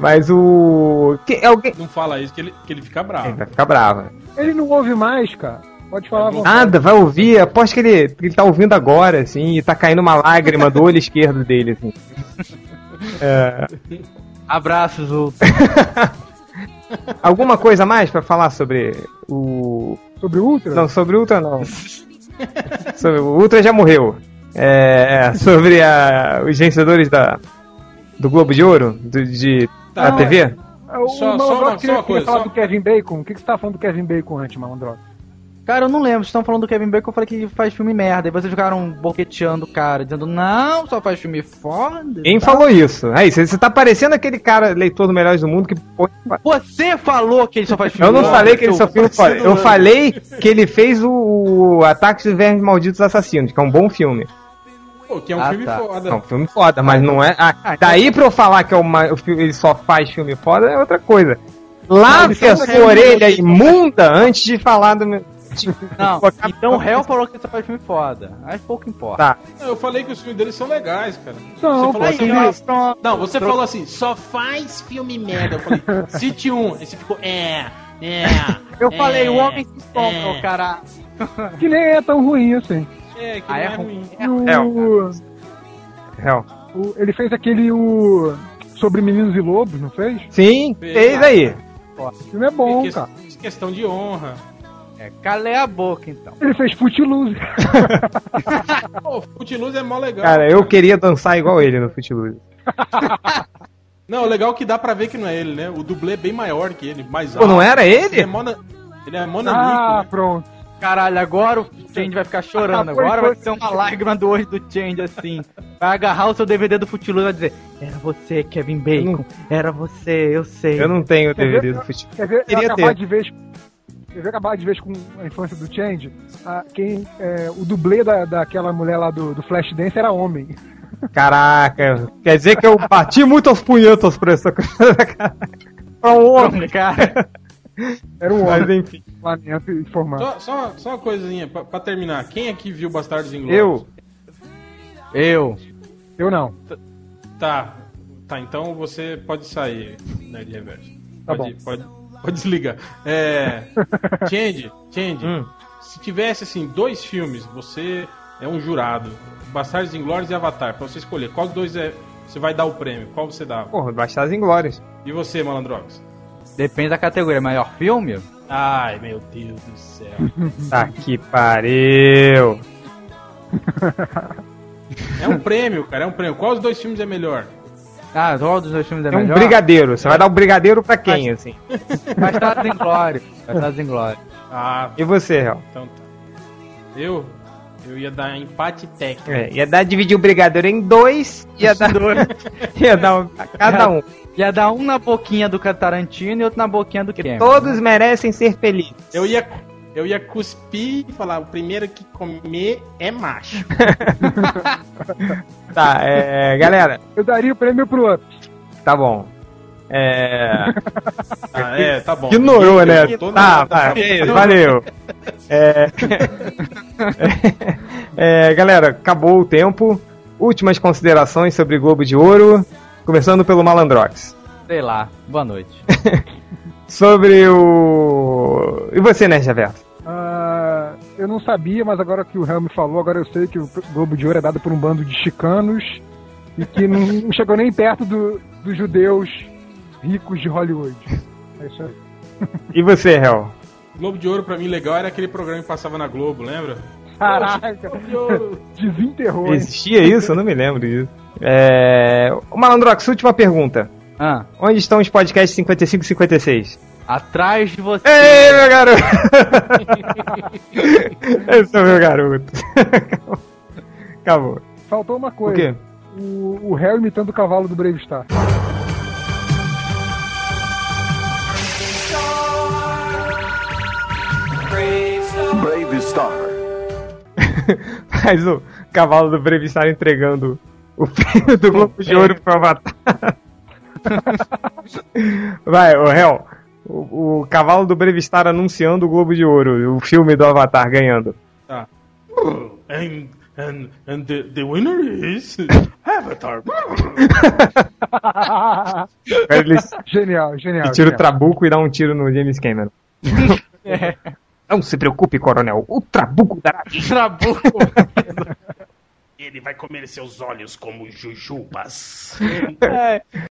D: Mas o. Que, alguém.
A: Não fala isso que ele, que ele fica
D: Ele
A: bravo.
D: vai ficar bravo.
C: Ele não ouve mais, cara. Pode falar à.
D: Nada, vai ouvir. Aposto que ele, ele tá ouvindo agora, assim, e tá caindo uma lágrima do olho esquerdo dele, assim. É,
B: Abraços, Ultra.
D: alguma coisa mais pra falar sobre o.
C: Sobre o Ultra?
D: Não, sobre o Ultra não. sobre, o Ultra já morreu. É, é, sobre a, os vencedores da, do Globo de Ouro, do, de,
A: Tá,
D: da TV?
C: O
A: Só- só
C: Malandrox
A: uma- só
C: queria,
A: coisa,
C: falar
A: só-
C: do Kevin Bacon. O que, que você tá falando do Kevin Bacon antes, Malandrox?
B: Cara, eu não lembro. Vocês estão falando do Kevin Bacon, eu falei que faz filme merda. E vocês ficaram boqueteando o cara, dizendo, não, só faz filme foda.
D: Quem
B: tá?
D: falou isso? Aí, você você tá parecendo aquele cara, leitor do Melhores do Mundo, que
B: Você falou que ele só faz filme
D: Eu não
B: foda,
D: falei que ele só filme foda.
A: parecendo
D: Eu falei que ele fez o, o Ataque dos Vermes Malditos Assassinos, que é um bom filme.
A: Pô, que é um
B: Ah,
A: filme
B: tá.
A: foda.
D: É um filme foda, mas não é. ah, daí pra eu falar que é uma, filme- ele só faz filme foda é outra coisa. Lave a
C: então,
D: sua orelha imunda antes de falar do meu.
B: Não, então o réu falou que só faz filme foda. Aí pouco importa.
D: Tá.
A: Não, Eu falei que os filmes deles são legais, cara.
C: Não,
A: você
C: pô,
A: falou assim,
B: Aí,
A: mas-
B: pronto.
A: Não, você falou assim, só faz filme merda. Eu falei, cite um. Aí você ficou, é, é.
B: Eu
A: é,
B: falei, o homem se
A: é.
B: estopra, o cara.
C: Que nem é tão ruim assim.
A: É, que
B: Ah, é
A: é
B: ruim.
A: ruim.
D: É,
C: O-
D: Real.
C: o- ele fez aquele o sobre meninos e lobos, não fez?
D: Sim, fez aí.
C: O filme é bom,
A: Que-
C: cara.
A: Questão de honra.
B: É, calei a boca então.
C: Ele fez Footloose.
A: Pô, Footloose é mó legal.
D: Cara, eu queria dançar igual ele no Footloose.
A: Não, o legal é que dá pra ver que não é ele, né? O dublê é bem maior que ele, mais
D: Pô, não era
A: Ele é
D: ele?
A: mona... Ele é
C: ah,
A: monanico, né?
C: pronto.
B: Caralho, agora o Change vai ficar chorando.
C: Ah,
B: Agora
C: foi.
B: vai ser uma lágrima do olho do Change assim. Vai agarrar o seu DVD do Footloose e vai dizer: Era você, Kevin Bacon. Era você, eu sei.
D: Eu não tenho o DVD
C: ver?
D: do Footloose.
C: Quer ver? Eu
D: Queria
C: acabar
D: ter.
C: de ver. Eu acabar de vez com a infância do Change, a, quem, é, o dublê da, daquela mulher lá do, do Flashdance era homem.
D: Caraca, quer dizer que eu bati muito aos punhetos por essa coisa. pra um homem.
B: Cara,
C: Era um
D: Mas
C: homem.
D: enfim.
C: Lamento informar.
A: Só, só, só uma coisinha, pra, pra terminar. Quem aqui viu Bastardos Inglórios?
D: Eu.
B: eu.
C: Eu não.
A: Tá. Tá, então você pode sair, Nerd Reverso.
C: Tá
A: Pode, pode, pode desligar. É. Change, Change.
D: Hum.
A: Se tivesse, assim, dois filmes, você é um jurado. Bastardos Inglórios e Avatar. Pra você escolher qual dos dois é, você vai dar o prêmio. Qual você dá?
D: Porra, Bastardos Inglórios.
A: E você, Malandrox?
B: Depende da categoria. Melhor filme?
A: Ai, meu Deus do céu.
D: Tá que pariu.
A: É um prêmio, cara, é um prêmio. Qual dos dois filmes é melhor?
B: Ah, qual dos dois filmes é
D: É um
B: melhor?
D: brigadeiro. Você vai dar o brigadeiro pra quem, assim?
B: Bastardos em Glória. Bastardos em Glória.
A: Ah,
D: E você, Real?
A: então tá. Eu? Eu ia dar empate técnico.
D: É, ia dar dividir o brigadeiro em dois, ia dar ia dar um, a cada um.
B: Ia dar um na boquinha do Tarantino e outro na boquinha do Kemi.
D: Todos merecem ser felizes.
A: Eu ia, eu ia cuspir e falar: o primeiro que comer é macho.
D: Tá, é, galera,
C: Eu daria o prêmio pro outro.
D: tá bom. É,
A: Ah, é, tá bom.
D: ignorou, né? Tá,
A: nada.
D: vai, valeu. É, é, galera, acabou o tempo. Últimas considerações sobre Globo de Ouro, começando pelo Malandrox.
B: Sei lá. Boa noite.
D: Sobre o. E você, né, Javerto?
C: Ah, eu não sabia, mas agora que o Real me falou, agora eu sei que o Globo de Ouro é dado por um bando de chicanos e que não, não chegou nem perto do- dos judeus ricos de Hollywood. É isso aí.
D: E você, Hel?
A: Globo de Ouro pra mim legal era aquele programa que passava na Globo, lembra?
C: Caraca, desenterrou. hein?
D: Existia isso? Eu não me lembro disso. É... Malandrox, última pergunta.
B: Ah,
D: Onde estão os podcasts 55 e 56?
B: atrás de você.
D: Ei, meu garoto! Esse é o meu garoto. Acabou.
C: Faltou uma
D: O
C: coisa.
D: quê?
C: O, o réu imitando o cavalo do Brave Star.
G: Brave Star.
D: Faz o cavalo do Brevistar entregando o prêmio do Globo de Ouro pro Avatar. Vai, o Hel. O, o cavalo do Brevistar anunciando o Globo de Ouro, o filme do Avatar ganhando.
A: Tá. And, and, and the, the winner is Avatar.
D: Ele
C: Genial, genial.
D: ele tira o
C: genial.
D: trabuco e dá um tiro no James Cameron. Não se preocupe, coronel. O trabuco dará.
B: Trabuco.
G: Ele vai comer seus olhos como jujubas.